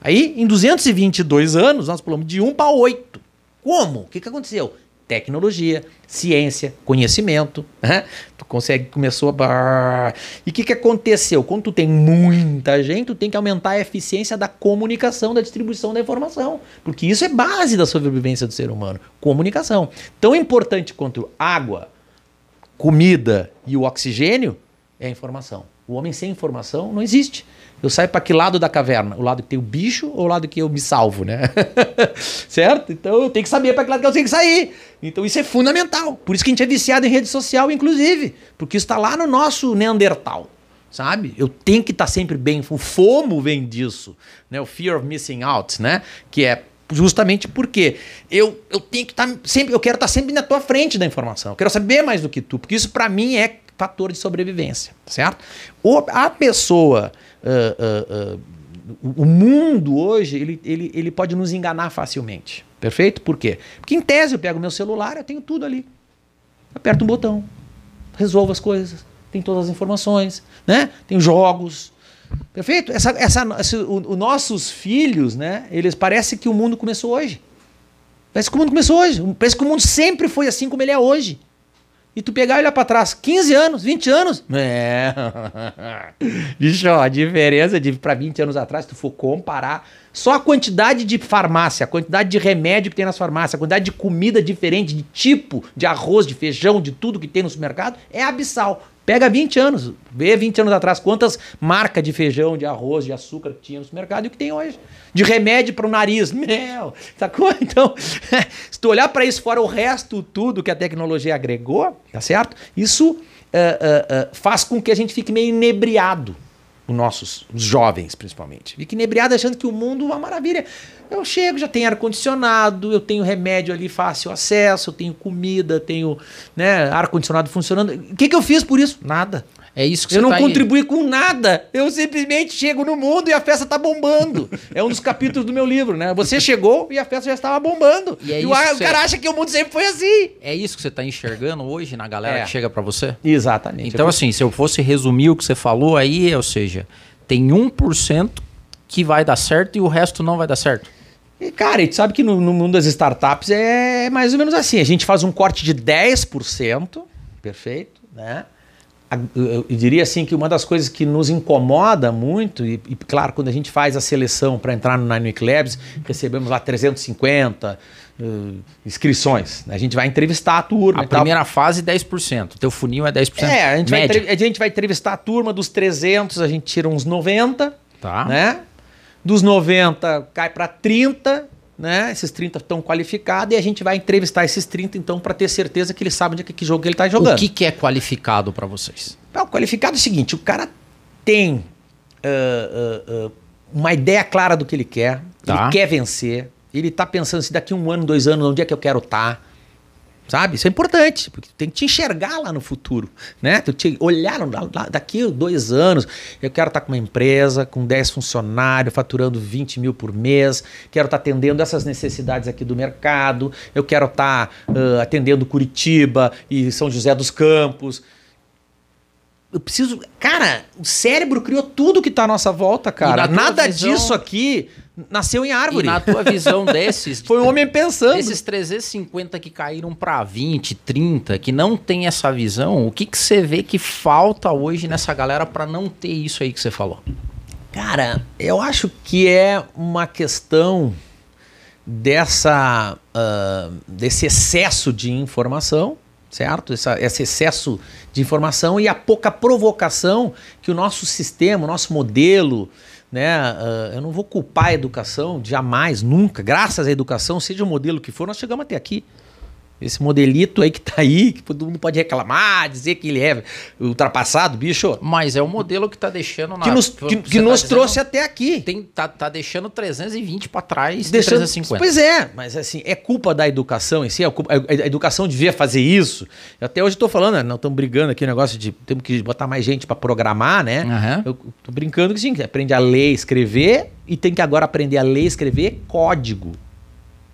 Aí, em 222 anos, nós pulamos de 1 para 8. Como? O que, que aconteceu? Tecnologia, ciência, conhecimento. Né? Tu consegue, começou a. E o que, que aconteceu? Quando tu tem muita gente, tu tem que aumentar a eficiência da comunicação, da distribuição da informação. Porque isso é base da sobrevivência do ser humano. Comunicação. Tão importante quanto água, comida e o oxigênio é a informação. O homem sem informação não existe. Eu saio para que lado da caverna? O lado que tem o bicho ou o lado que eu me salvo, né? certo? Então eu tenho que saber para que lado que eu tenho que sair. Então isso é fundamental. Por isso que a gente é viciado em rede social, inclusive. Porque isso está lá no nosso Neandertal. Sabe? Eu tenho que estar sempre bem. O FOMO vem disso, né? O Fear of Missing Out, né? Que é justamente porque eu, eu tenho que estar sempre, eu quero estar sempre na tua frente da informação. Eu quero saber mais do que tu, porque isso para mim é fator de sobrevivência, certo? O, a pessoa, ah, ah, o mundo hoje, ele, ele, ele pode nos enganar facilmente, perfeito? Por quê? Porque em tese eu pego meu celular, eu tenho tudo ali. Aperto um botão, resolvo as coisas, tem todas as informações, né? Tem jogos, Perfeito? Essa, essa, o nossos filhos, né? Eles parece que o mundo começou hoje. Parece que o mundo começou hoje. Parece que o mundo sempre foi assim como ele é hoje. E tu pegar e olhar pra trás, 15 anos, 20 anos. É. Bicho, a diferença de pra 20 anos atrás, se tu for comparar só a quantidade de farmácia, a quantidade de remédio que tem nas farmácias, a quantidade de comida diferente, de tipo, de arroz, de feijão, de tudo que tem no supermercado, é abissal. Pega 20 anos, vê 20 anos atrás quantas marcas de feijão, de arroz, de açúcar que tinha no supermercado e o que tem hoje. De remédio para o nariz. Meu, sacou? Então, se tu olhar para isso fora o resto, tudo que a tecnologia agregou, tá certo? Isso eh, eh, eh, faz com que a gente fique meio inebriado. Os nossos, os jovens principalmente. Fique inebriado achando que o mundo é uma maravilha. Eu chego, já tenho ar-condicionado, eu tenho remédio ali fácil acesso, eu tenho comida, tenho né, ar-condicionado funcionando. O que, que eu fiz por isso? Nada. É isso que Eu você não tá aí- contribuí com nada. Eu simplesmente chego no mundo e a festa tá bombando. É um dos capítulos do meu livro, né? Você chegou e a festa já estava bombando. E é o, isso a- que o você- cara acha que o mundo sempre foi assim. É isso que você tá enxergando hoje na galera É. que chega pra você? Exatamente. Então, assim, se eu fosse resumir o que você falou aí, ou seja, tem 1% que vai dar certo e o resto não vai dar certo? E, cara, e tu sabe que no, no mundo das startups é mais ou menos assim. A gente faz um corte de 10%, perfeito, né? Eu, diria assim que uma das coisas que nos incomoda muito, e, e, claro, quando a gente faz a seleção para entrar no Nine Week Labs, recebemos lá 350 eh, inscrições. A gente vai entrevistar a turma A e tal. primeira fase, 10%. Teu funil é 10%. É, a gente, vai, média. entrev- a gente vai entrevistar a turma dos 300, a gente tira uns 90, Tá. né? Dos 90 cai para 30, né? Esses 30 estão qualificados e a gente vai entrevistar esses 30 então para ter certeza que eles sabem de que, que jogo ele tá jogando. O que, que é qualificado pra vocês? Não, o qualificado é o seguinte, o cara tem ah, ah, ah, uma ideia clara do que ele quer, Tá. ele quer vencer, ele tá pensando se daqui um ano, dois anos, onde é que eu quero estar. Sabe? Isso é importante, porque tu tem que te enxergar lá no futuro, né? Tu te olhar lá- daqui dois anos, eu quero estar com uma empresa com 10 funcionários, faturando 20 mil por mês, quero estar atendendo essas necessidades aqui do mercado, eu quero estar ah, atendendo Curitiba e São José dos Campos. Eu preciso. Cara, o cérebro criou tudo que tá à nossa volta, cara. Nada visão- disso aqui nasceu em E árvore. na tua visão desses... Foi um homem pensando. Esses 350 que caíram pra 20, 30, que não tem essa visão, o que, que você vê que falta hoje nessa galera pra não ter isso aí que você falou? Cara, eu acho que é uma questão dessa ah, desse excesso de informação, certo? Essa- esse excesso de informação e a pouca provocação que o nosso sistema, o nosso modelo, né? ah, eu não vou culpar a educação, jamais, nunca. Graças à educação, seja o modelo que for, nós chegamos até aqui. Esse modelito aí que tá aí, que todo mundo pode reclamar, dizer que ele é ultrapassado, bicho, Mas é o modelo que tá deixando na... que nos, você que, tá que nos trouxe até aqui. Tem, tá, tá deixando 320 pra trás de Deixando- 350. Pois é, mas assim, é culpa da educação em si, é culpa- a, a educação devia fazer isso. Eu Até hoje estou falando, né, não estamos brigando aqui o negócio de temos que botar mais gente para programar, né? Aham. Eu tô brincando que sim, que aprende a ler e escrever e tem que agora aprender a ler e escrever código.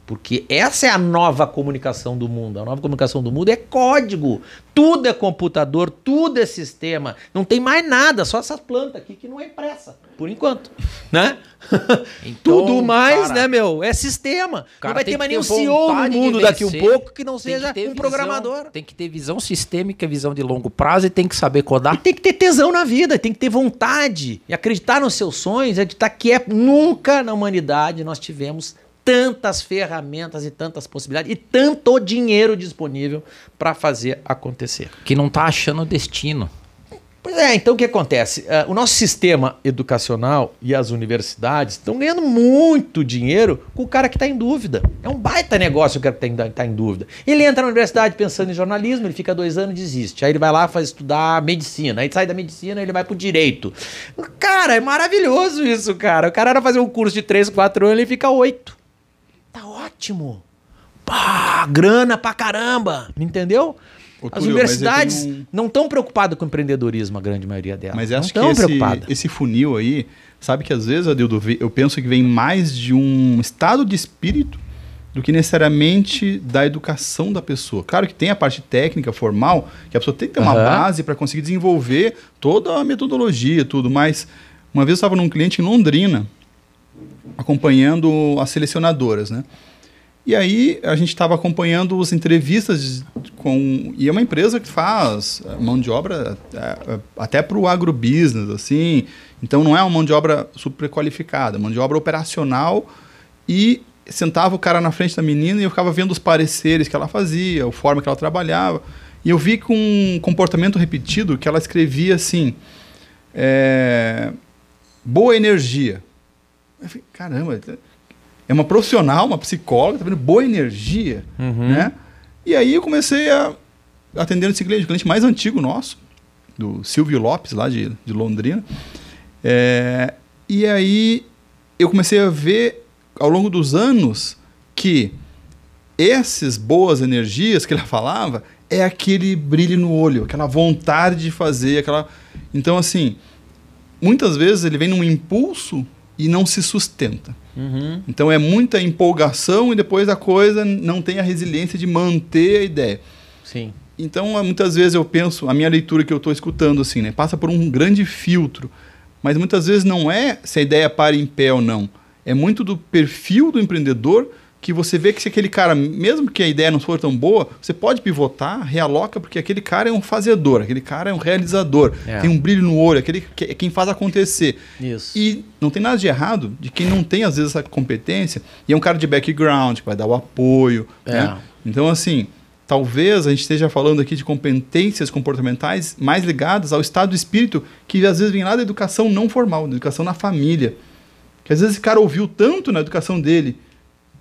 Porque essa é a nova comunicação do mundo. A nova comunicação do mundo é código. Tudo é computador, tudo é sistema. Não tem mais nada, só essa planta aqui que não é impressa, por enquanto. Né? Então, tudo mais, cara, né, meu? É sistema. cara Não vai ter mais que nenhum CEO no mundo daqui um pouco que não que seja ter um visão- programador. Tem que ter visão sistêmica, visão de longo prazo e tem que saber E codar. tem que ter tesão na vida, tem que ter vontade. E acreditar nos seus sonhos, acreditar que é nunca na humanidade nós tivemos tantas ferramentas e tantas possibilidades e tanto dinheiro disponível para fazer acontecer. Que não tá achando o destino. Pois é, então o que acontece? Ah, o nosso sistema educacional e as universidades estão ganhando muito dinheiro com o cara que está em dúvida. É um baita negócio o cara que está em dúvida. Ele entra na universidade pensando em jornalismo, ele fica dois anos e desiste. Aí ele vai lá faz estudar medicina. Aí sai da medicina ele vai pro direito. Cara, é maravilhoso isso, cara. O cara era fazer um curso de três, quatro anos, ele fica oito. Ótimo. Pá, grana pra caramba. Entendeu? Ô, As Túlio, universidades um- não estão preocupadas com empreendedorismo, a grande maioria delas. Mas não acho que estão esse, esse funil aí, sabe que às vezes, Adildo, eu penso que vem mais de um estado de espírito do que necessariamente da educação da pessoa. Claro que tem a parte técnica, formal, que a pessoa tem que ter uma base para conseguir desenvolver toda a metodologia, tudo, mas uma vez eu estava num cliente em Londrina, acompanhando as selecionadoras, né? E aí a gente estava acompanhando as entrevistas com e é uma empresa que faz eh, mão de obra eh, até para o agrobusiness assim, então não é uma mão de obra super qualificada, é mão de obra operacional. E sentava o cara na frente da menina e eu ficava vendo os pareceres que ela fazia, a forma que ela trabalhava. E eu vi com um comportamento repetido que ela escrevia assim eh, boa energia. Eu falei, caramba, é uma profissional, uma psicóloga, tá vendo? Boa energia, Uhum. né? E aí eu comecei a atender esse cliente, o cliente mais antigo nosso, do Silvio Lopes, lá de, de Londrina. É, e aí eu comecei a ver, ao longo dos anos, que essas boas energias que ela falava é aquele brilho no olho, aquela vontade de fazer, aquela... Então, assim, muitas vezes ele vem num impulso e não se sustenta. Uhum. Então é muita empolgação e depois a coisa não tem a resiliência de manter a ideia. Sim. Então, muitas vezes eu penso, a minha leitura que eu estou escutando, assim, né, passa por um grande filtro mas muitas vezes não é se a ideia para em pé ou não. É muito do perfil do empreendedor que você vê que se aquele cara, mesmo que a ideia não for tão boa, você pode pivotar, realoca, porque aquele cara é um fazedor, aquele cara é um realizador, É. tem um brilho no olho, aquele que é quem faz acontecer. Isso. E não tem nada de errado de quem não tem, às vezes, essa competência e é um cara de background, que vai dar o apoio. É. Né? Então, assim, talvez a gente esteja falando aqui de competências comportamentais mais ligadas ao estado de espírito que às vezes vem lá da educação não formal, da educação na família. Que às vezes esse cara ouviu tanto na educação dele,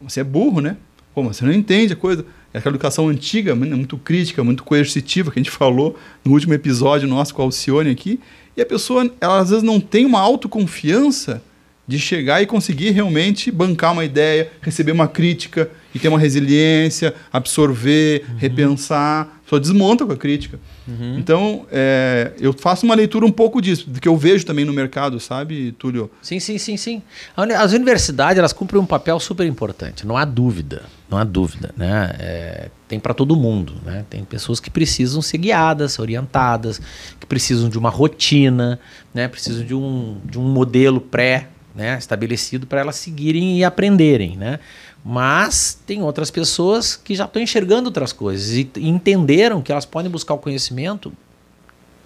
você é burro, né? Pô, você não entende a coisa. É aquela educação antiga, né, muito crítica, muito coercitiva, que a gente falou no último episódio nosso com a Alcione aqui. E a pessoa, ela às vezes não tem uma autoconfiança de chegar e conseguir realmente bancar uma ideia, receber uma crítica e ter uma resiliência, absorver, repensar. Só desmonta com a crítica. Então, é, eu faço uma leitura um pouco disso, do que eu vejo também no mercado, sabe, Túlio? Sim, sim, sim, sim. As universidades elas cumprem um papel super importante, não há dúvida, não há dúvida, né? É, tem para todo mundo, né? Tem pessoas que precisam ser guiadas, orientadas, que precisam de uma rotina, né? Precisam de um, de um modelo pré, né? Estabelecido para elas seguirem e aprenderem, né? Mas tem outras pessoas que já estão enxergando outras coisas e entenderam que elas podem buscar o conhecimento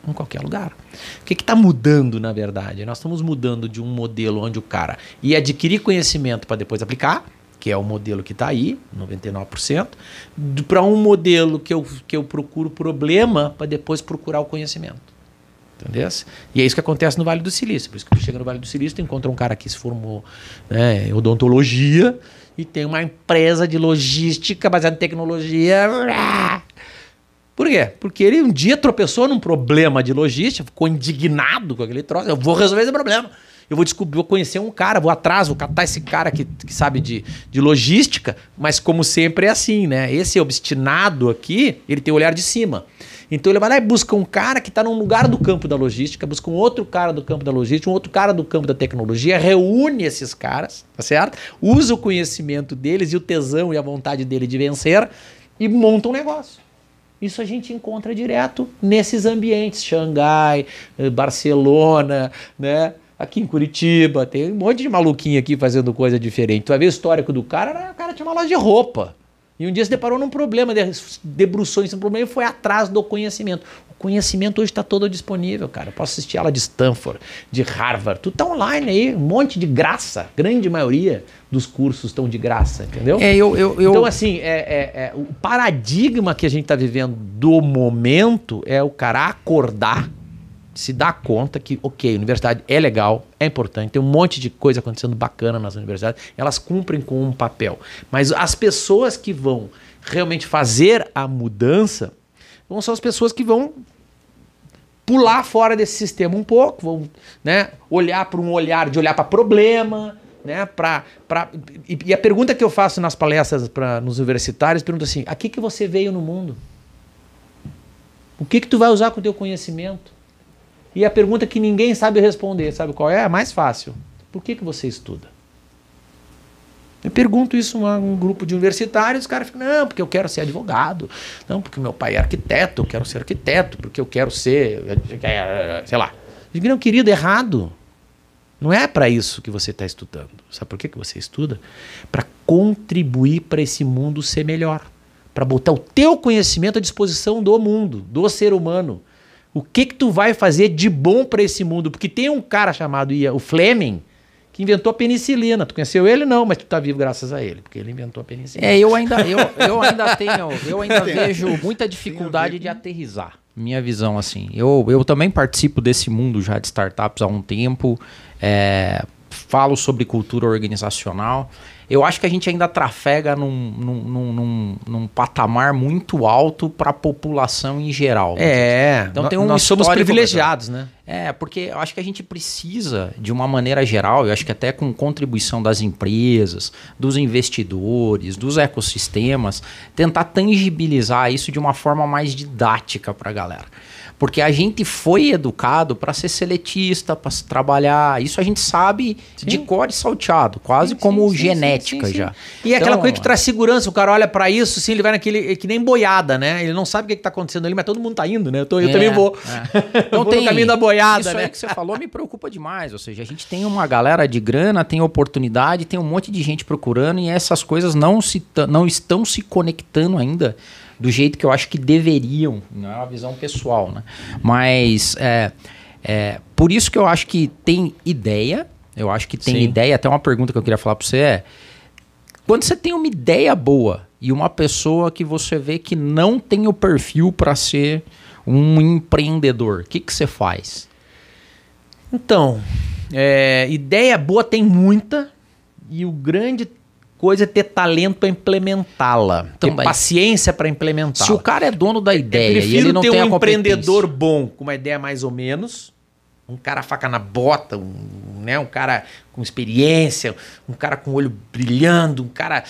em qualquer lugar. O que está mudando, na verdade? Nós estamos mudando de um modelo onde o cara ia adquirir conhecimento para depois aplicar, que é o modelo que está aí, 99%, para um modelo que eu, que eu procuro problema para depois procurar o conhecimento. Entendeu? E é isso que acontece no Vale do Silício. Por isso que tu chega no Vale do Silício, tu encontra um cara que se formou né, em odontologia e tem uma empresa de logística baseada em tecnologia. Por quê? Porque ele um dia tropeçou num problema de logística, ficou indignado com aquele troço. Eu vou resolver esse problema. Eu vou descobrir, vou conhecer um cara, vou atrás, vou catar esse cara que, que sabe de, de logística, mas como sempre é assim, né? Esse obstinado aqui, ele tem o olhar de cima. Então ele vai lá e busca um cara que está num lugar do campo da logística, busca um outro cara do campo da logística, um outro cara do campo da tecnologia, reúne esses caras, tá certo? Usa o conhecimento deles e o tesão e a vontade dele de vencer e monta um negócio. Isso a gente encontra direto nesses ambientes, Xangai, eh, Barcelona, né? Aqui em Curitiba, tem um monte de maluquinho aqui fazendo coisa diferente. Tu vai ver o histórico do cara, o cara tinha uma loja de roupa. E um dia se deparou num problema, de- debruçou em do problema e foi atrás do conhecimento. O conhecimento hoje está todo disponível, cara. Eu posso assistir aula de Stanford, de Harvard. Tudo tá online aí, um monte de graça. Grande maioria dos cursos estão de graça, entendeu? É, eu, eu, eu, Então, assim, é, é- é- o paradigma que a gente está vivendo do momento é o cara acordar, se dar conta que, ok, universidade é legal, é importante, tem um monte de coisa acontecendo bacana nas universidades, elas cumprem com um papel. Mas as pessoas que vão realmente fazer a mudança vão ser as pessoas que vão pular fora desse sistema um pouco, vão né, olhar para um olhar de olhar para problema, né, pra, pra, e, e a pergunta que eu faço nas palestras para nos universitários, pergunta assim, a que, que você veio no mundo? O que, que tu vai usar com o teu conhecimento? E a pergunta que ninguém sabe responder, sabe qual é? A mais fácil. Por que, que você estuda? Eu pergunto isso a um grupo de universitários, os caras ficam, não, porque eu quero ser advogado, não, porque meu pai é arquiteto, eu quero ser arquiteto, porque eu quero ser, sei lá. Digo, não, querido, errado. Não é para isso que você está estudando. Sabe por que, que você estuda? Para contribuir para esse mundo ser melhor. Para botar o teu conhecimento à disposição do mundo, do ser humano. O que que tu vai fazer de bom para esse mundo? Porque tem um cara chamado Ia- o Fleming que inventou a penicilina. Tu conheceu ele? Não, mas tu tá vivo graças a ele, porque ele inventou a penicilina. É, eu ainda, eu, eu ainda tenho, eu ainda vejo muita dificuldade de aterrizar. Minha visão, assim. Eu, eu também participo desse mundo já de startups há um tempo. é, falo sobre cultura organizacional. Eu acho que a gente ainda trafega num, num, num, num- patamar muito alto para a população em geral. É, Então tem um nós somos privilegiados, né? É, porque eu acho que a gente precisa, de uma maneira geral, eu acho que até com contribuição das empresas, dos investidores, dos ecossistemas, tentar tangibilizar isso de uma forma mais didática para a galera. Porque a gente foi educado para ser seletista, para trabalhar. Isso a gente sabe Sim. de cor e salteado, quase Sim, como sim, sim, genética sim, sim, já. sim. E é aquela Então, coisa que traz segurança, o cara olha pra isso, assim, ele vai naquele. é que nem boiada, né? Ele não sabe o que, que tá acontecendo ali, mas todo mundo tá indo, né? Eu, tô- eu É, também vou. é. Vou no caminho da boiada, isso né? aí que você falou me preocupa demais. Ou seja, a gente tem uma galera de grana, tem oportunidade, tem um monte de gente procurando e essas coisas não, se, não estão se conectando ainda do jeito que eu acho que deveriam. Não é uma visão pessoal, né? Mas é, é, por isso que eu acho que tem ideia. Eu acho que tem Sim. ideia. Até uma pergunta que eu queria falar para você é quando você tem uma ideia boa e uma pessoa que você vê que não tem o perfil para ser um empreendedor, o que, que você faz? Então, é, ideia boa tem muita e o grande coisa é ter talento para implementá-la, ter paciência para implementá-la. Se o cara é dono da ideia e ele não ter tem um empreendedor bom, com uma ideia mais ou menos, um cara faca na bota, um, né, um cara com experiência, um cara com olho brilhando, um cara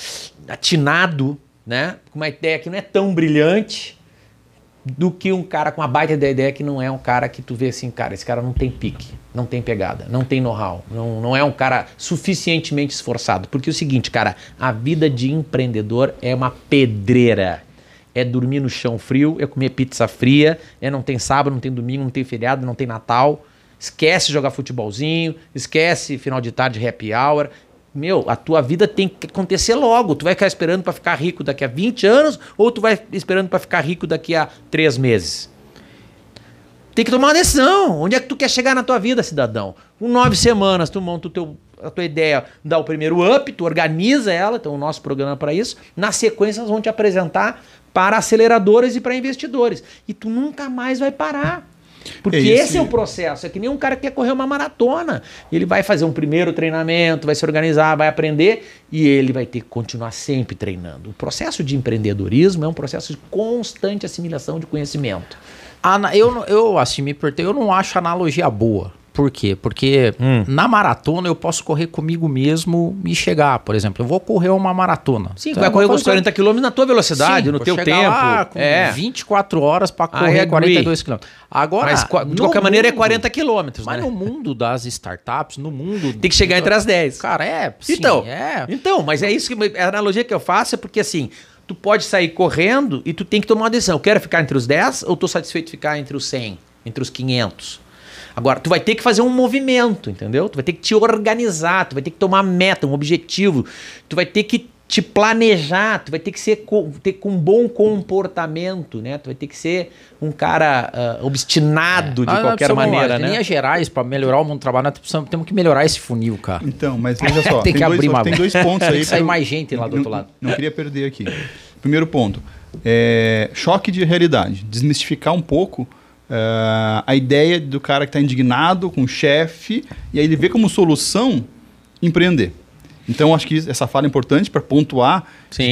atinado, né, com uma ideia que não é tão brilhante, do que um cara com uma baita da ideia que não é um cara que tu vê assim, cara, esse cara não tem pique, não tem pegada, não tem know-how, não, não é um cara suficientemente esforçado. Porque é o seguinte, cara, a vida de empreendedor é uma pedreira. É dormir no chão frio, é comer pizza fria, é não tem sábado, não tem domingo, não tem feriado, não tem Natal. Esquece jogar futebolzinho, esquece final de tarde happy hour. Meu, a tua vida tem que acontecer logo. Tu vai ficar esperando para ficar rico daqui a 20 anos ou tu vai esperando para ficar rico daqui a 3 meses? Tem que tomar uma decisão. Onde é que tu quer chegar na tua vida, cidadão? Com nove semanas, tu monta o teu, a tua ideia, dá o primeiro up, tu organiza ela, então o nosso programa é para isso. Na sequência, nós vamos te apresentar para aceleradoras e para investidores. E tu nunca mais vai parar. Porque É esse- esse é o processo. É que nem um cara que quer correr uma maratona. Ele vai fazer um primeiro treinamento, vai se organizar, vai aprender e ele vai ter que continuar sempre treinando. O processo de empreendedorismo é um processo de constante assimilação de conhecimento. Ana- eu, eu, assim, me perguntei, eu não acho analogia boa. Por quê? Porque Hum. na maratona eu posso correr comigo mesmo e chegar. Por exemplo, eu vou correr uma maratona. Sim, Então, vai correr os fazer- 40 km na tua velocidade, Sim, no teu tempo. lá com é. 24 horas para I correr agree. 42 km. Agora, Mas de qualquer maneira é mundo- 40 quilômetros, Mas né? no mundo das startups, no mundo. Tem que chegar entre as 10. Cara, é. sim, então, é. então, mas é isso que a analogia que eu faço é porque assim, tu pode sair correndo e tu tem que tomar uma decisão. Eu quero ficar entre os 10 ou tô satisfeito de ficar entre os 100, entre os 500? Agora, tu vai ter que fazer um movimento, entendeu? Tu vai ter que te organizar, tu vai ter que tomar meta, um objetivo, tu vai ter que te planejar, tu vai ter que ser ter com um bom comportamento, né? Tu vai ter que ser um cara ah, obstinado de Ah, qualquer maneira, né? linhas gerais, para melhorar o mundo do trabalho, nós precisamos, temos que melhorar esse funil, cara. Então, mas veja só, Tem tem, que dois, abrir uma- tem dois pontos aí. Tem que sair mais gente lá do não- outro lado. Não queria perder aqui. Primeiro ponto, é, choque de realidade. Desmistificar um pouco é, a ideia do cara que está indignado com o chefe e aí ele vê como solução empreender. Então, acho que essa fala é importante para pontuar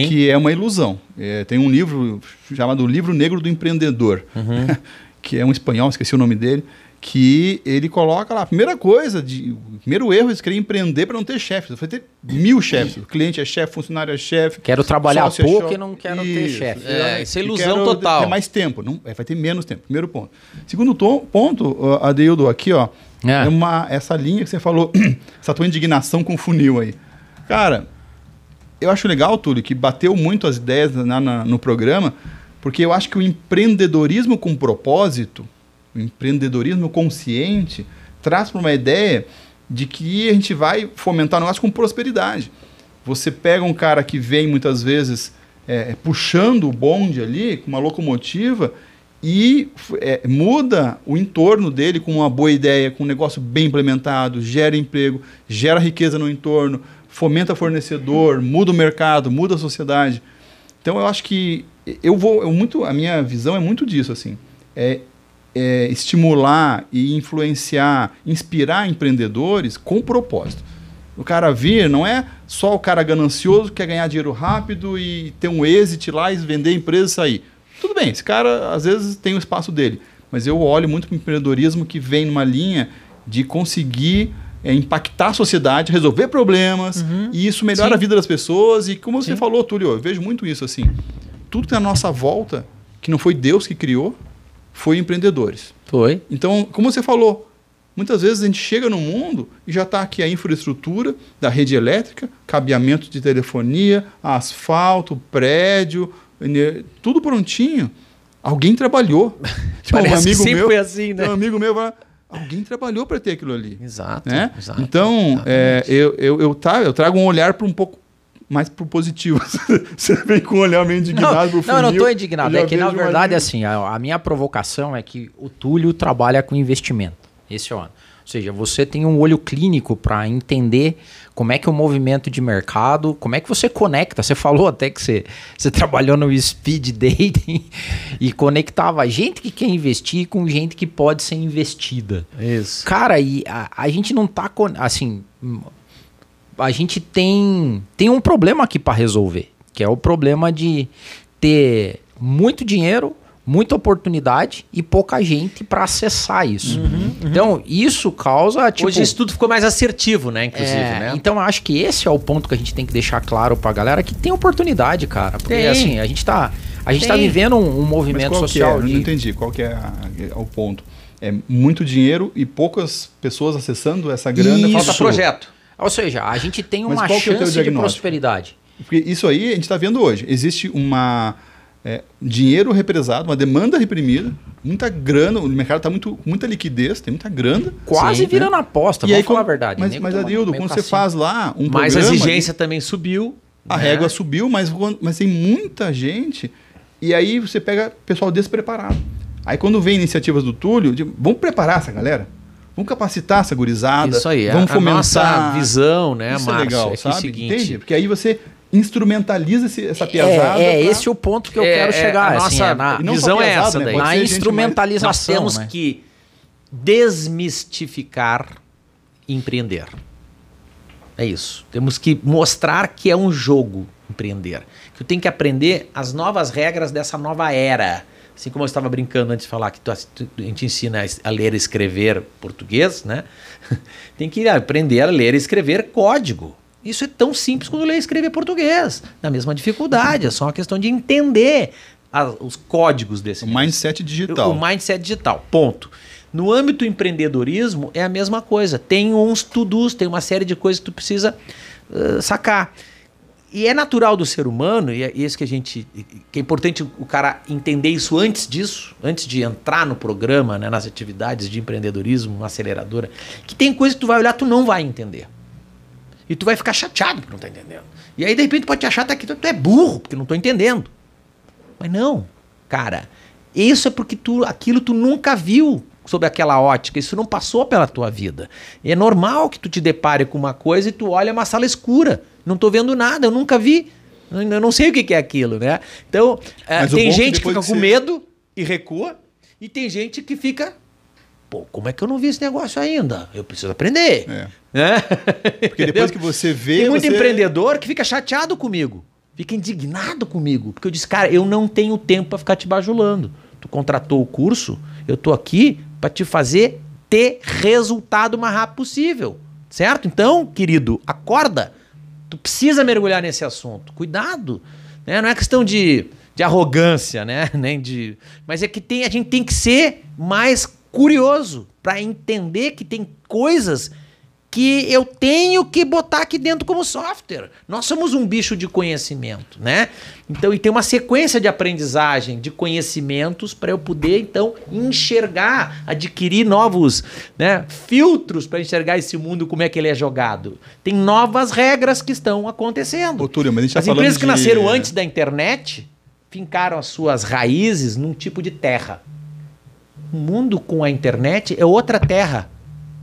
que é uma ilusão. É, tem um livro chamado Livro Negro do Empreendedor, Uhum. que é um espanhol, esqueci o nome dele, que ele coloca lá, a primeira coisa, de, o primeiro erro é querer empreender para não ter chefe. Vai ter mil chefes. O cliente é chefe, funcionário é chefe. Quero trabalhar é pouco chefe. e não quero ter Isso. chefe. É, isso é ilusão quero total. Ter mais tempo. Não, é, vai ter menos tempo. Primeiro ponto. Segundo tom- ponto, Adeildo, aqui, ó, É. é. uma, essa linha que você falou, essa tua indignação com o funil aí. Cara, eu acho legal, Túlio, que bateu muito as ideias na- na- no programa, porque eu acho que o empreendedorismo com propósito, empreendedorismo consciente, traz para uma ideia de que a gente vai fomentar negócio com prosperidade. Você pega um cara que vem muitas vezes é, puxando o bonde ali, com uma locomotiva, e é, muda o entorno dele com uma boa ideia, com um negócio bem implementado, gera emprego, gera riqueza no entorno, fomenta fornecedor, muda o mercado, muda a sociedade. Então eu acho que eu vou, eu muito, a minha visão é muito disso assim, é, é estimular e influenciar, inspirar empreendedores com propósito. O cara vir não é só o cara ganancioso que quer ganhar dinheiro rápido e ter um exit lá e vender a empresa e sair. Tudo bem, esse cara às vezes tem o espaço dele, mas eu olho muito para o empreendedorismo que vem numa linha de conseguir é, impactar a sociedade, resolver problemas, e isso melhora Sim. a vida das pessoas. E como você Sim. falou, Túlio, eu vejo muito isso assim. Tudo que tá na nossa volta, que não foi Deus que criou, foi empreendedores. Foi. Então, como você falou, muitas vezes a gente chega no mundo e já está aqui a infraestrutura da rede elétrica, cabeamento de telefonia, asfalto, prédio, tudo prontinho. Alguém trabalhou. Tinha Parece que sempre foi assim, né? Um amigo meu fala, alguém trabalhou para ter aquilo ali. Exato. Né? exato, então, é, eu, eu, tá, eu trago um olhar para um pouco mais pro positivo. Você vem com um olhar meio indignado Não, pro não, eu não funil, tô indignado. É que, na uma verdade, assim, a, a minha provocação é que o Túlio trabalha com investimento. Esse é o ano. Ou seja, você tem um olho clínico para entender como é que é o movimento de mercado, como é que você conecta. Você falou até que você, você trabalhou no speed dating e conectava gente que quer investir com gente que pode ser investida. Isso. Cara, e a, a gente não tá con- assim, a gente tem tem um problema aqui para resolver, que é o problema de ter muito dinheiro, muita oportunidade e pouca gente para acessar isso. Então, isso causa tipo Hoje isso tudo ficou mais assertivo, né? Inclusive, é, né? Então eu acho que esse é o ponto que a gente tem que deixar claro pra galera que tem oportunidade, cara. Porque Tem. assim, a gente tá a gente tá vivendo um, um Mas movimento é? social Eu de- não entendi. Qual que é, a- é o ponto? É muito dinheiro e poucas pessoas acessando essa grana. Isso. Falta projeto. Ou seja, a gente tem Mas uma é chance de diagnóstico? prosperidade. Porque isso aí a gente está vendo hoje. Existe uma é, dinheiro represado, uma demanda reprimida, muita grana, o mercado está muito com muita liquidez, tem muita grana. Quase Sim, virando aposta, E vamos aí, falar a verdade. Mas, mas Adildo, quando você faz lá um Mas a programa, exigência também subiu. a né? régua subiu, mas, mas tem muita gente. E aí você pega pessoal despreparado. Aí quando vem iniciativas do Túlio, de, vamos preparar essa galera. Vamos capacitar essa gurizada. Isso aí, vamos a, a fomentar. nossa visão, né, Isso Márcio? é legal, que sabe? o seguinte, Entende? Porque aí você instrumentaliza esse- essa piazada. É, é pra- esse o ponto que eu É, quero é, chegar. a assim, nossa é na, visão só é piazada, essa né? daí. Na gente mais- Nós instrumentalização. temos né? que desmistificar empreender. É isso. Temos que mostrar que é um jogo empreender. Que tu tem que aprender as novas regras dessa nova era. Assim como eu estava brincando antes de falar que tu, a gente ensina a ler e escrever português, né? Tem que aprender a ler e escrever código. Isso é tão simples quanto ler e escrever português. Na mesma dificuldade, é só uma questão de entender a- os códigos desse O mindset digital. o mindset digital, ponto. No âmbito empreendedorismo é a mesma coisa. Tem uns to-dos, tem uma série de coisas que tu precisa uh, sacar. E é natural do ser humano, e é isso que a gente. que é importante o cara entender isso antes disso, antes de entrar no programa, né, nas atividades de empreendedorismo, uma aceleradora, que tem coisa que tu vai olhar, tu não vai entender. E tu vai ficar chateado por não estar entendendo. E aí, de repente, pode te achar até que tu é burro, porque não estou entendendo. Mas não, cara. Isso é porque tu, aquilo tu nunca viu sob aquela ótica. Isso não passou pela tua vida. E é normal que tu te depare com uma coisa e tu olha uma sala escura. Não tô vendo nada, eu nunca vi. Eu não sei o que é aquilo, né? Então, Mas o tem é gente que fica com ser- medo e recua. E tem gente que fica. Pô, como é que eu não vi esse negócio ainda? Eu preciso aprender. É. Né? Porque depois que você vê. Tem muito você... empreendedor que fica chateado comigo, fica indignado comigo, porque eu disse, cara, eu não tenho tempo para ficar te bajulando. Tu contratou o curso, eu tô aqui para te fazer ter resultado o mais rápido possível, certo? Então, querido, acorda. Tu precisa mergulhar nesse assunto. Cuidado, né? Não é questão de, de arrogância, né? Nem de, mas é que tem, a gente tem que ser mais curioso para entender que tem coisas que eu tenho que botar aqui dentro como software. Nós somos um bicho de conhecimento, né? Então, e tem uma sequência de aprendizagem, de conhecimentos para eu poder então enxergar, adquirir novos, né, filtros para enxergar esse mundo como é que ele é jogado. Tem novas regras que estão acontecendo. Ô, Túlio, mas a gente tá As empresas que de- nasceram antes da internet fincaram as suas raízes num tipo de terra. O mundo com a internet é outra terra.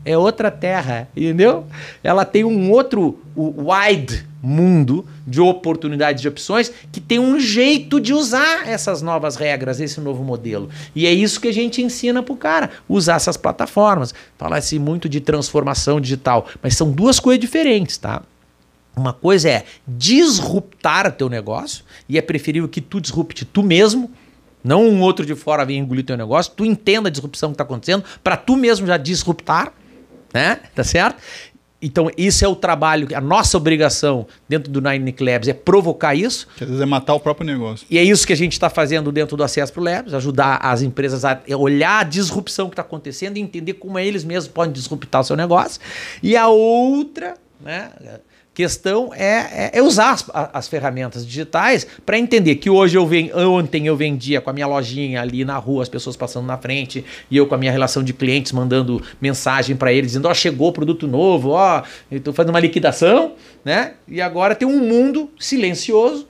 É outra terra, entendeu? Ela tem um outro wide mundo de oportunidades de opções que tem um jeito de usar essas novas regras, esse novo modelo. E é isso que a gente ensina pro cara, usar essas plataformas. Fala-se muito de transformação digital, mas são duas coisas diferentes, tá? Uma coisa é disruptar teu negócio, e é preferível que tu disrupte tu mesmo, não um outro de fora venha engolir teu negócio, tu entenda a disrupção que está acontecendo, para tu mesmo já disruptar, né? Tá certo? então, isso é o trabalho, a nossa obrigação dentro do Nine Labs é provocar isso. Que às vezes é matar o próprio negócio. E é isso que a gente está fazendo dentro do Acesso para o Labs, ajudar as empresas a olhar a disrupção que está acontecendo e entender como eles mesmos podem disruptar o seu negócio. E a outra, né, questão é, é, é usar as, as, ferramentas digitais para entender que hoje eu ven, ontem eu vendia com a minha lojinha ali na rua, as pessoas passando na frente, e eu com a minha relação de clientes mandando mensagem para eles dizendo: ó, oh, chegou produto novo, ó, oh, estou fazendo uma liquidação, né? E agora tem um mundo silencioso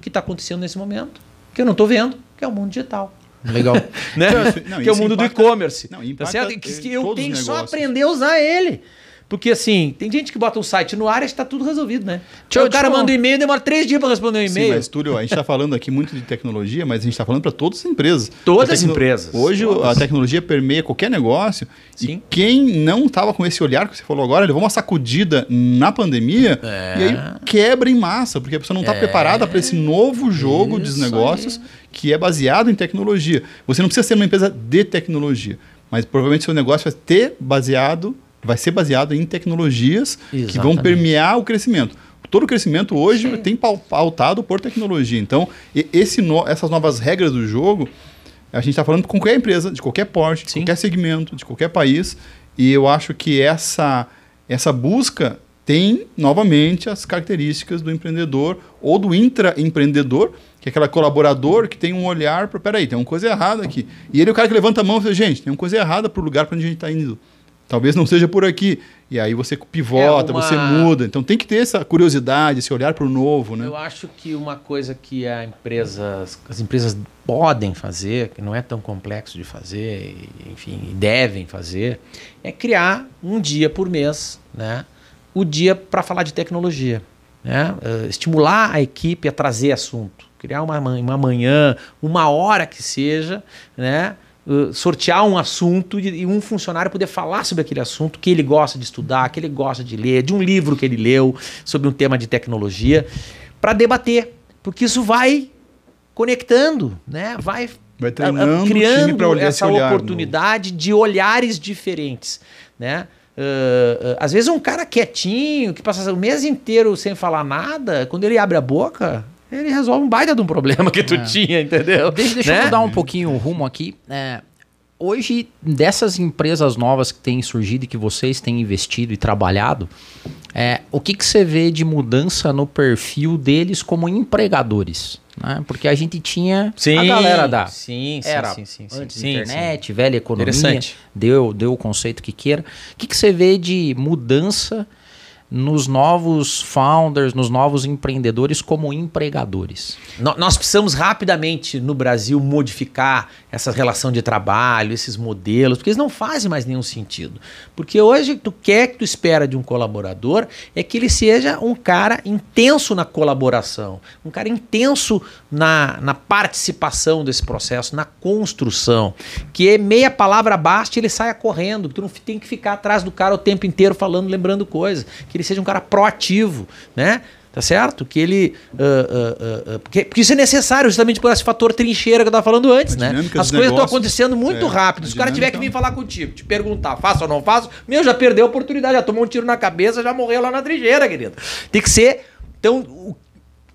que está acontecendo nesse momento, que eu não estou vendo, que é o mundo digital. Legal. né? Não, que é o mundo impacta, do e-commerce. Tá certo? Que, que eu tenho que só aprender a usar ele. Porque assim, tem gente que bota um site no ar e está tudo resolvido, né? Deixa, o cara manda um e-mail demora três dias para responder um e-mail. Sim, mas Túlio, a gente está falando aqui muito de tecnologia, mas a gente está falando para todas as empresas. Todas as empresas. Hoje todas. a tecnologia permeia qualquer negócio. Sim. E quem não estava com esse olhar que você falou agora, levou uma sacudida na pandemia é. e aí quebra em massa, porque a pessoa não está é. preparada para esse novo jogo Isso dos negócios aí. que é baseado em tecnologia. Você não precisa ser uma empresa de tecnologia, mas provavelmente seu negócio vai ter baseado vai ser baseado em tecnologias Exatamente. que vão permear o crescimento. Todo o crescimento hoje Sim. tem pautado por tecnologia. Então, esse no, essas novas regras do jogo, a gente está falando com qualquer empresa, de qualquer porte, de qualquer segmento, de qualquer país. E eu acho que essa, essa busca tem, novamente, as características do empreendedor ou do intraempreendedor, que é aquele colaborador que tem um olhar para, peraí, tem uma coisa errada aqui. E ele é o cara que levanta a mão e fala, gente, tem uma coisa errada para o lugar para onde a gente está indo. Talvez não seja por aqui. E aí você pivota, é uma... você muda. Então tem que ter essa curiosidade, esse olhar para o novo. Né? Eu acho que uma coisa que a empresa, as empresas podem fazer, que não é tão complexo de fazer, enfim, devem fazer, é criar um dia por mês, né? o dia para falar de tecnologia. Né? Uh, estimular a equipe a trazer assunto. Criar uma, uma manhã, uma hora que seja, né? Sortear um assunto e, um funcionário poder falar sobre aquele assunto que ele gosta de estudar, que ele gosta de ler, de um livro que ele leu sobre um tema de tecnologia, para debater. Porque isso vai conectando, né? vai, vai treinando criando essa oportunidade de olhares diferentes. Né? Uh, uh, às vezes um cara quietinho, que passa o mês inteiro sem falar nada, quando ele abre a boca, ele resolve um baita de um problema que tu é. tinha, entendeu? Deixa, deixa né? eu mudar um pouquinho o rumo aqui. É, hoje, dessas empresas novas que têm surgido e que vocês têm investido e trabalhado, é, o que, que você vê de mudança no perfil deles como empregadores? Né? Porque a gente tinha sim, a galera da sim, sim, era sim, sim, antes sim, internet, sim. velha economia, deu, deu o conceito que queira. O que, que você vê de mudança nos novos founders, nos novos empreendedores como empregadores? Nós precisamos rapidamente no Brasil modificar essa relação de trabalho, esses modelos, porque eles não fazem mais nenhum sentido. Porque hoje tu quer que tu espera de um colaborador é que ele seja um cara intenso na colaboração, um cara intenso na, na participação desse processo, na construção, que é meia palavra basta e ele saia correndo, tu não tem que ficar atrás do cara o tempo inteiro falando, lembrando coisas, que ele seja um cara proativo, né? Tá certo? Que ele. Uh, uh, uh, porque, porque, isso é necessário justamente por esse fator trincheira que eu estava falando antes, né? As coisas estão acontecendo muito é, rápido. Se o cara tiver que vir falar contigo, te perguntar, faço ou não faço, meu, já perdeu a oportunidade, já tomou um tiro na cabeça, já morreu lá na trincheira, querido. Tem que ser. Então,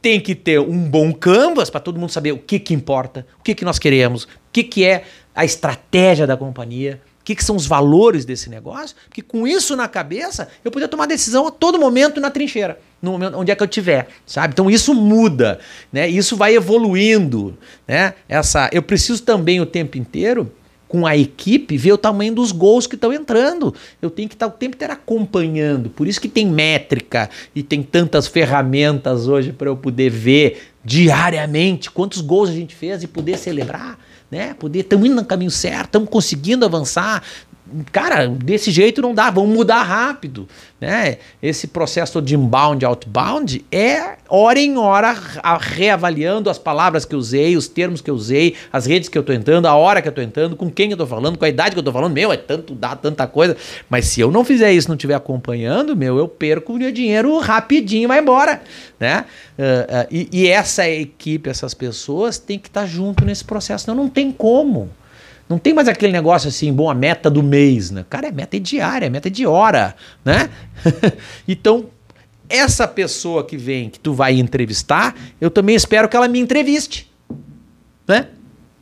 tem que ter um bom canvas para todo mundo saber o que, que importa, o que, que nós queremos, o que, que é a estratégia da companhia o que, que, são os valores desse negócio, porque com isso na cabeça eu podia tomar decisão a todo momento na trincheira, no momento onde é que eu tiver, sabe? Então isso muda, né? Isso vai evoluindo, né? Essa, eu preciso também o tempo inteiro com a equipe ver o tamanho dos gols que estão entrando. Eu tenho que estar o tempo inteiro acompanhando. Por isso que tem métrica e tem tantas ferramentas hoje para eu poder ver diariamente quantos gols a gente fez e poder celebrar né? Poder, estamos indo no caminho certo, estamos conseguindo avançar. Cara, desse jeito não dá, vamos mudar rápido. Né? Esse processo de inbound, outbound é hora em hora reavaliando as palavras que usei, os termos que usei, as redes que eu estou entrando, a hora que eu estou entrando, com quem eu estou falando, com a idade que eu estou falando. Meu, é tanto dá, tanta coisa. Mas se eu não fizer isso, não estiver acompanhando, meu, eu perco o meu dinheiro rapidinho, vai embora. Né? Uh, uh, e, e, essa equipe, essas pessoas, tem que estar tá junto nesse processo, senão não tem como. Não tem mais aquele negócio assim, bom, a meta do mês, né? Cara, é meta diária, é meta de hora, né? então, essa pessoa que vem, que tu vai entrevistar, eu também espero que ela me entreviste, né?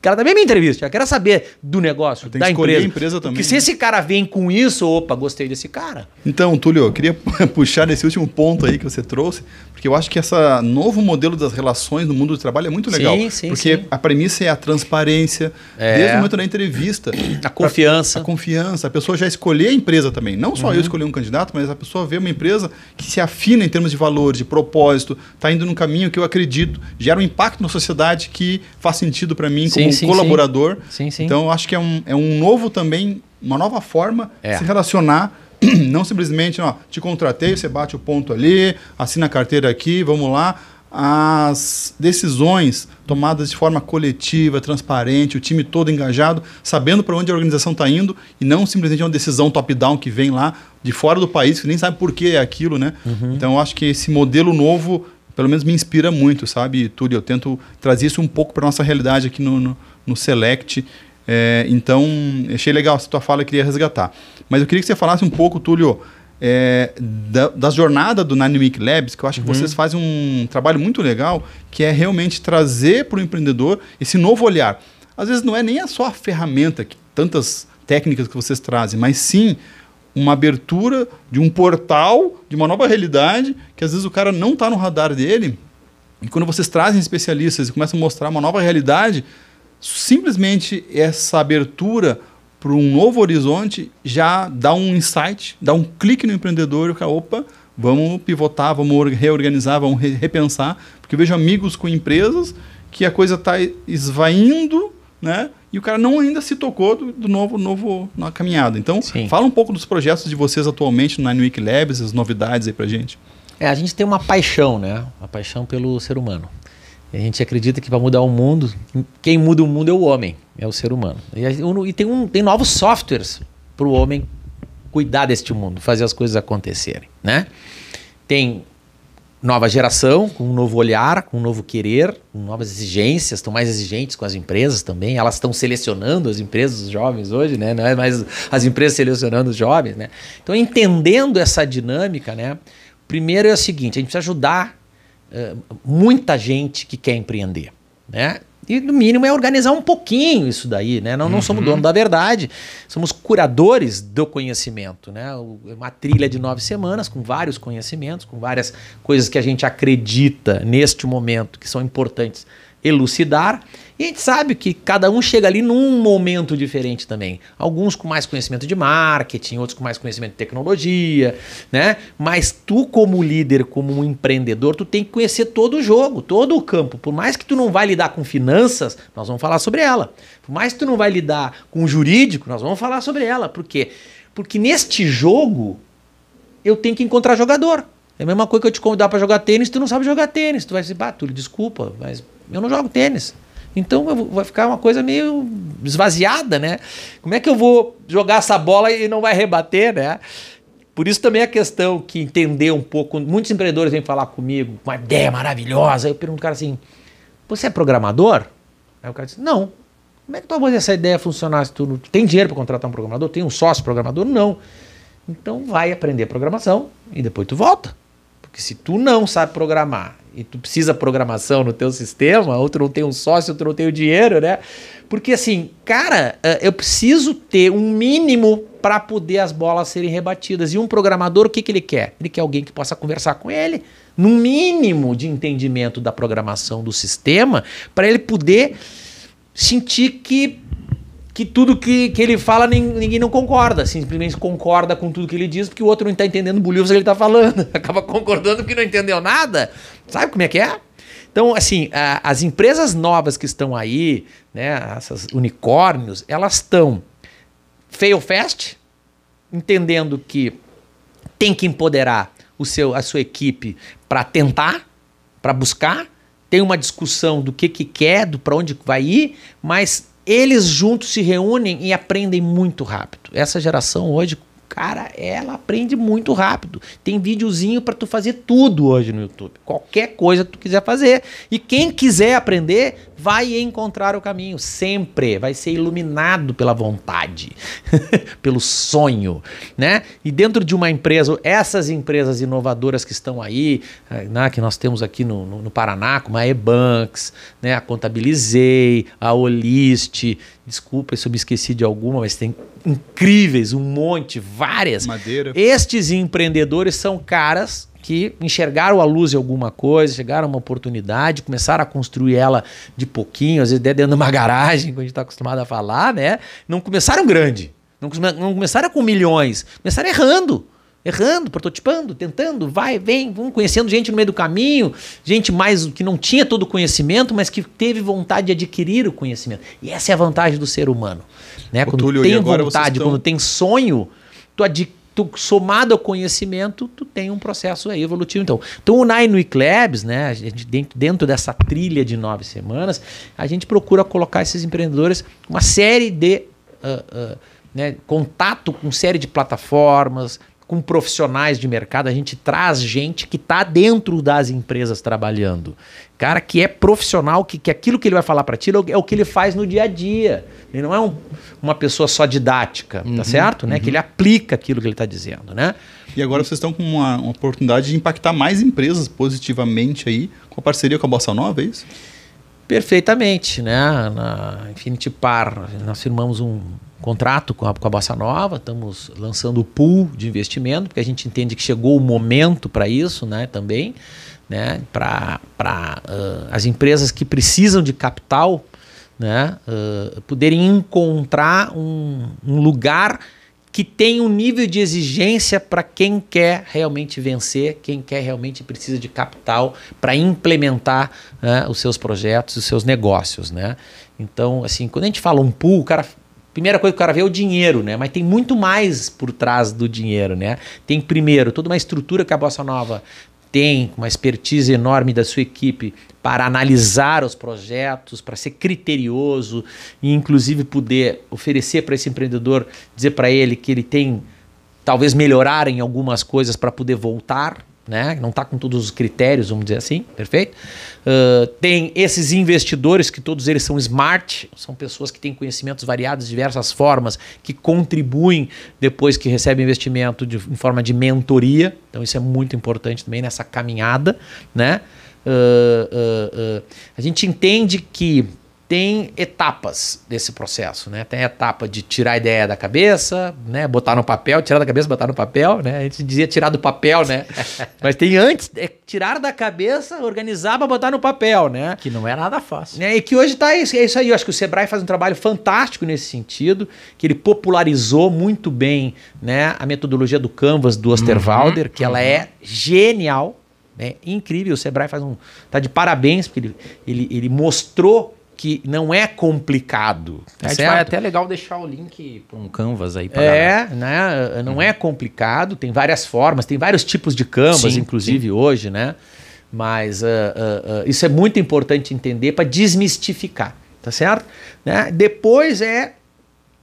Ela também me entrevista, ela quer saber do negócio, da empresa. a empresa também, Porque se né? esse cara vem com isso, opa, gostei desse cara. Então, Túlio, eu queria puxar nesse último ponto aí que você trouxe, porque eu acho que esse novo modelo das relações no mundo do trabalho é muito Sim, legal. sim, porque sim. a premissa é a transparência, É. desde o momento da entrevista. A confiança. A confiança, a pessoa já escolher a empresa também. Não só Uhum. eu escolher um candidato, mas a pessoa ver uma empresa que se afina em termos de valores, de propósito, está indo num caminho que eu acredito, gera um impacto na sociedade que faz sentido para mim Sim, sim, colaborador. Sim, sim. Então, acho que é um, é um novo também, uma nova forma É. de se relacionar. Não simplesmente, ó, te contratei, você bate o ponto ali, assina a carteira aqui, vamos lá. As decisões tomadas de forma coletiva, transparente, o time todo engajado, sabendo para onde a organização está indo e não simplesmente uma decisão top-down que vem lá de fora do país, que nem sabe por que é aquilo, né? Então, eu acho que esse modelo novo, pelo menos, me inspira muito, sabe, Túlio? Eu tento trazer isso um pouco para nossa realidade aqui no, no, no Select. É, então, achei legal essa tua fala, eu queria resgatar. Mas eu queria que você falasse um pouco, Túlio, é, da, da jornada do Dynamic Labs, que eu acho que vocês fazem um trabalho muito legal, que é realmente trazer para o empreendedor esse novo olhar. Às vezes não é nem a só a ferramenta, que tantas técnicas que vocês trazem, mas sim uma abertura de um portal, de uma nova realidade, que às vezes o cara não está no radar dele. E quando vocês trazem especialistas e começam a mostrar uma nova realidade, simplesmente essa abertura para um novo horizonte já dá um insight, dá um clique no empreendedor e o cara, opa, vamos pivotar, vamos or- reorganizar, vamos re- repensar, porque eu vejo amigos com empresas que a coisa está esvaindo, né? E o cara não ainda se tocou do, do novo, novo na caminhada. Então, Sim. fala um pouco dos projetos de vocês atualmente no Nine Week Labs, as novidades aí pra gente. É, a gente tem uma paixão, né? Uma paixão pelo ser humano. A gente acredita que para mudar o mundo, quem muda o mundo é o homem, é o ser humano. E, e tem, um, tem novos softwares para o homem cuidar deste mundo, fazer as coisas acontecerem, né? Tem nova geração, com um novo olhar, com um novo querer, com novas exigências, estão mais exigentes com as empresas também. Elas estão selecionando as empresas, os jovens hoje, né? Não é mais as empresas selecionando os jovens, né? Então, entendendo essa dinâmica, né? Primeiro é o seguinte, a gente precisa ajudar eh, muita gente que quer empreender, né? E no mínimo é organizar um pouquinho isso daí, né? Não, não somos dono da verdade, somos curadores do conhecimento, né? Uma trilha de nove semanas com vários conhecimentos, com várias coisas que a gente acredita neste momento que são importantes elucidar. E a gente sabe que cada um chega ali num momento diferente também. Alguns com mais conhecimento de marketing, outros com mais conhecimento de tecnologia, né? Mas tu como líder, como um empreendedor, tu tem que conhecer todo o jogo, todo o campo. Por mais que tu não vai lidar com finanças, nós vamos falar sobre ela. Por mais que tu não vai lidar com jurídico, nós vamos falar sobre ela. Por quê? Porque neste jogo eu tenho que encontrar jogador. É a mesma coisa que eu te convidar para jogar tênis, tu não sabe jogar tênis. Tu vai dizer, bah, Túlio, desculpa, mas eu não jogo tênis. Então vai ficar uma coisa meio esvaziada, né? Como é que eu vou jogar essa bola e não vai rebater, né? Por isso também a questão que entender um pouco, muitos empreendedores vêm falar comigo, uma ideia maravilhosa, eu pergunto pro cara assim, você é programador? Aí o cara diz, não. Como é que tu vai fazer essa ideia funcionar se tu não tem dinheiro para contratar um programador? Tem um sócio programador? Não. Então vai aprender programação e depois tu volta. Porque se tu não sabe programar e tu precisa programação no teu sistema, ou tu não tem um sócio, ou tu não tem o dinheiro, né? Porque assim, cara, eh, eu preciso ter um mínimo para poder as bolas serem rebatidas. E um programador, o que, que ele quer? Ele quer alguém que possa conversar com ele, num mínimo de entendimento da programação do sistema, para ele poder sentir que que tudo que, que ele fala nin- ninguém não concorda, simplesmente concorda com tudo que ele diz, porque o outro não está entendendo bolhufas que ele está falando, acaba concordando porque não entendeu nada. Sabe como é que é? Então, assim, a- as empresas novas que estão aí, né, essas unicórnios, elas estão fail fast, entendendo que tem que empoderar o seu, a sua equipe para tentar, para buscar, tem uma discussão do que que quer, do para onde vai ir, mas eles juntos se reúnem e aprendem muito rápido. Essa geração hoje, cara, ela aprende muito rápido. Tem videozinho para tu fazer tudo hoje no YouTube. Qualquer coisa que tu quiser fazer. E quem quiser aprender, vai encontrar o caminho, sempre vai ser iluminado pela vontade, pelo sonho, né? E dentro de uma empresa, essas empresas inovadoras que estão aí, eh, né, que nós temos aqui no, no, no Paraná, como a Ebanks, né, a Contabilizei, a Olist, desculpa se eu me esqueci de alguma, mas tem incríveis, um monte, várias. Madeira. Estes empreendedores são caras que enxergaram a luz em alguma coisa, chegaram a uma oportunidade, começaram a construir ela de pouquinho, às vezes dentro de uma garagem, como a gente está acostumado a falar, né? Não começaram grande, não, não começaram com milhões, começaram errando. Errando, prototipando, tentando, vai, vem, vamos conhecendo gente no meio do caminho, gente mais que não tinha todo o conhecimento, mas que teve vontade de adquirir o conhecimento. E essa é a vantagem do ser humano. Né? Ô, Quando Túlio, tem vontade, estão- quando tem sonho, tu, ad- tu somado ao conhecimento, tu tem um processo aí evolutivo. Então, então o Nine Week Labs, né, a gente, dentro, dentro dessa trilha de nove semanas, a gente procura colocar esses empreendedores uma série de ah, ah, né, contato com série de plataformas, com profissionais de mercado, a gente traz gente que está dentro das empresas trabalhando. Cara que é profissional, que, que aquilo que ele vai falar para ti é o- é o que ele faz no dia a dia. Ele não é um- uma pessoa só didática, tá certo? Né? Que ele aplica aquilo que ele está dizendo, né? E agora vocês estão com uma, uma oportunidade de impactar mais empresas positivamente aí, com a parceria com a Bossa Nova, é isso? Perfeitamente, né? Na Infinity Par, nós firmamos um contrato com a, com a Bossa Nova, estamos lançando o pool de investimento, porque a gente entende que chegou o momento para isso, né? Também, né? Para as empresas que precisam de capital, né? ah, poderem encontrar um, um lugar que tem um nível de exigência para quem quer realmente vencer, quem quer realmente precisa de capital para implementar né, os seus projetos, os seus negócios, né? Então, assim, quando a gente fala um pool, o cara primeira coisa que o cara vê é o dinheiro, né? Mas tem muito mais por trás do dinheiro, né? Tem primeiro toda uma estrutura que a Bossa Nova tem, uma expertise enorme da sua equipe para analisar os projetos, para ser criterioso e inclusive poder oferecer para esse empreendedor, dizer para ele que ele tem talvez melhorar em algumas coisas para poder voltar, né? Não está com todos os critérios, vamos dizer assim, perfeito? Uh, tem esses investidores que todos eles são smart, são pessoas que têm conhecimentos variados diversas formas, que contribuem depois que recebem investimento de, em forma de mentoria. Então isso é muito importante também nessa caminhada, né? Uh, uh, a gente entende que tem etapas desse processo, né? Tem a etapa de tirar a ideia da cabeça, né? Botar no papel, tirar da cabeça, botar no papel, né? A gente dizia tirar do papel, né? Mas tem antes, é tirar da cabeça, organizar para botar no papel, né? Que não é nada fácil. né? E que hoje tá isso, é isso aí. Eu acho que o Sebrae faz um trabalho fantástico nesse sentido, que ele popularizou muito bem, né, a metodologia do Canvas do Osterwalder, que ela é genial, né? Incrível. O Sebrae faz um tá de parabéns porque ele, ele, ele mostrou que não é complicado. tá certo? vai até legal deixar o link para um canvas aí para É, né? Não é complicado, tem várias formas, tem vários tipos de canvas, Sim, inclusive hoje, né? Mas ah, ah, ah, isso é muito importante entender para desmistificar, tá certo? Né? Depois é,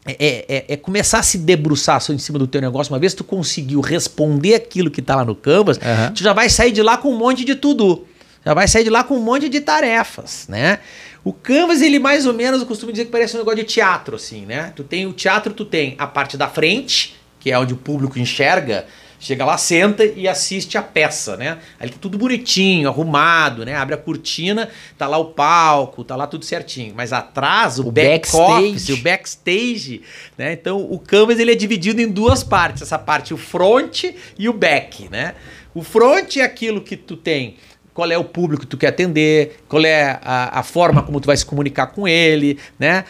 é, é, é começar a se debruçar só em cima do teu negócio. Uma vez que tu conseguiu responder aquilo que tá lá no canvas, Aham. tu já vai sair de lá com um monte de tudo. Já vai sair de lá com um monte de tarefas, né? O Canvas, ele mais ou menos, eu costumo dizer que parece um negócio de teatro, assim, né? Tu tem o teatro, tu tem a parte da frente, que é onde o público enxerga, chega lá, senta e assiste a peça, né? Aí tá tudo bonitinho, arrumado, né? Abre a cortina, tá lá o palco, tá lá tudo certinho. Mas atrás, o, O back office, o backstage, né? Então o Canvas ele é dividido em duas partes, essa parte o front e o back, né? O front é aquilo que tu tem qual é o público que tu quer atender, qual é a, a forma como tu vai se comunicar com ele, né?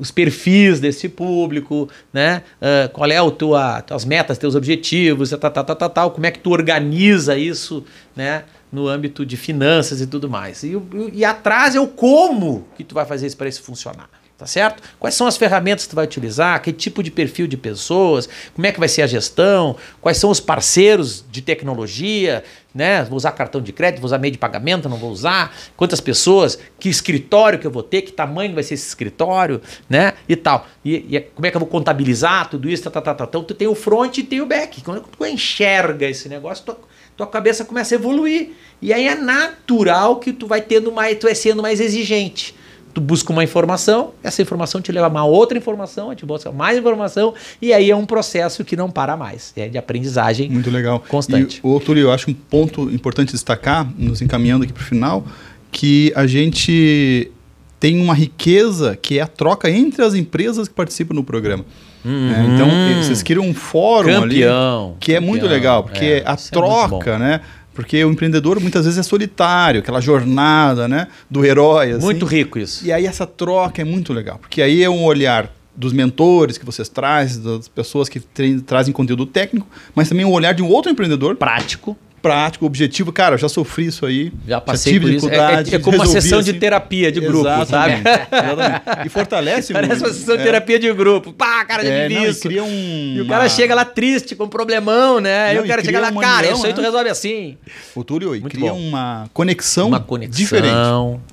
Os perfis desse público, né? Ah, qual é o tua, tuas metas, teus objetivos, tal, tal, tal, tal, tal, como é que tu organiza isso, né? No âmbito de finanças e tudo mais. E, e atrás é o como que tu vai fazer isso para isso funcionar. Tá certo? Quais são as ferramentas que tu vai utilizar? Que tipo de perfil de pessoas? Como é que vai ser a gestão? Quais são os parceiros de tecnologia? Né? Vou usar cartão de crédito, vou usar meio de pagamento, não vou usar? Quantas pessoas? Que escritório que eu vou ter? Que tamanho vai ser esse escritório? Né? E tal. E, e como é que eu vou contabilizar tudo isso? Tá, tá, tá, tá. Então tu tem o front e tem o back. Quando tu enxerga esse negócio, tu, tua cabeça começa a evoluir. E aí é natural que tu vai tendo mais, tu vai sendo mais exigente tu busca uma informação, essa informação te leva a uma outra informação, te busca mais informação, e aí é um processo que não para mais, é de aprendizagem Muito legal. constante. E, ô, Túlio, eu acho um ponto importante destacar, nos encaminhando aqui para o final, que a gente tem uma riqueza que é a troca entre as empresas que participam no programa. Uhum. É, então, vocês criam um fórum Campeão, ali, que é muito campeão, legal, porque é, a é muito troca, né? Porque o empreendedor muitas vezes é solitário, aquela jornada, né? Do herói. Assim. Muito rico isso. E aí essa troca é muito legal, porque aí é um olhar dos mentores que vocês trazem, das pessoas que tra- trazem conteúdo técnico, mas também um olhar de um outro empreendedor Prático. Prático, objetivo. Cara, eu já sofri isso aí. Já passei tive por isso. É, é, dificuldade, é como uma sessão de assim. terapia de grupo, sabe? Exatamente, exatamente. E fortalece Parece o- uma sessão de é, terapia de grupo. Pá, cara, já é, vivi não, e isso. cria um, E o cara uma- chega lá triste, com um problemão, né? Não, o e cara chega lá, cara, isso aí tu né? resolve assim. O Túlio, e Muito cria bom. uma conexão, Uma conexão, diferente.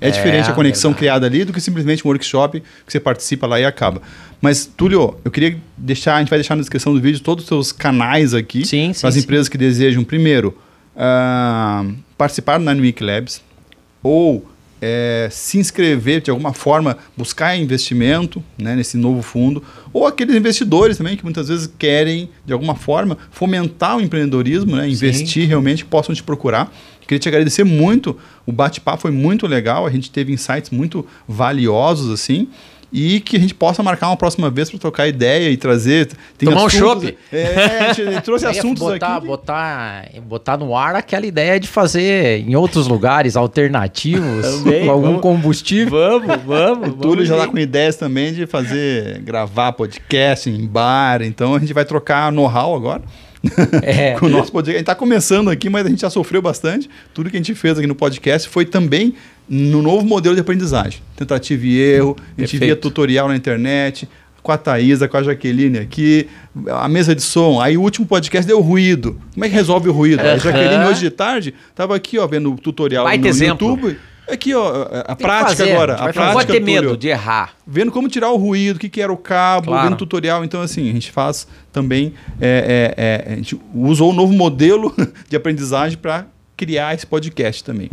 É, é, diferente a conexão verdade. criada ali do que simplesmente um workshop que você participa lá e acaba. Mas, Túlio, eu queria deixar, a gente vai deixar na descrição do vídeo todos os seus canais aqui Sim, sim, para as sim. empresas que desejam, primeiro, ah, participar do Nine Week Labs ou é, se inscrever de alguma forma, buscar investimento né, nesse novo fundo, ou aqueles investidores também que muitas vezes querem, de alguma forma, fomentar o empreendedorismo, né, investir realmente, possam te procurar. Queria te agradecer muito, o bate-papo foi muito legal, a gente teve insights muito valiosos assim. E que a gente possa marcar uma próxima vez para trocar ideia e trazer. tem Tomar um assuntos- chopp. É, a gente trouxe assuntos botar, aqui. botar, botar no ar aquela ideia de fazer em outros lugares alternativos com algum vamos. combustível. Vamos, vamos. O Túlio já tá com ideias também de fazer, gravar podcast em bar, então a gente vai trocar know-how agora. É. com o nosso podcast. A gente tá começando aqui, mas a gente já sofreu bastante. Tudo que a gente fez aqui no podcast foi também no novo modelo de aprendizagem. Tentativa e erro, a gente Perfeito. via tutorial na internet, com a Thaisa, com a Jaqueline aqui, a mesa de som. Aí o último podcast deu ruído. Como é que resolve o ruído? A Aham. Jaqueline hoje de tarde tava aqui, ó, vendo o tutorial Baita no exemplo. YouTube. Aqui, ó, a Tem prática agora. a A prática, pode ter Túlio medo de errar. vendo como tirar o ruído, o que, que era o cabo, Claro. vendo tutorial. Então, assim, a gente faz também. é, é, é, a gente usou um novo modelo de aprendizagem para criar esse podcast também.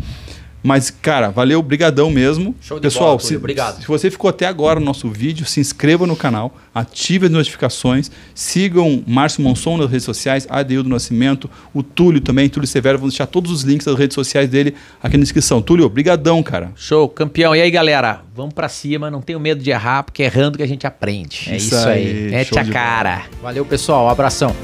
Mas, cara, valeu, brigadão mesmo. Show de Pessoal, bola, se, obrigado. se você ficou até agora no nosso vídeo, se inscreva no canal, ative as notificações, sigam Márcio Monson nas redes sociais, Adeildo Nascimento, o Túlio também, Túlio Severo, vamos deixar todos os links das redes sociais dele aqui na descrição. Túlio, brigadão, cara. Show, campeão. E aí, galera? Vamos pra cima, não tenho medo de errar, porque é errando que a gente aprende. É Isso isso aí. aí. Mete a cara. Valeu, pessoal. Um abração.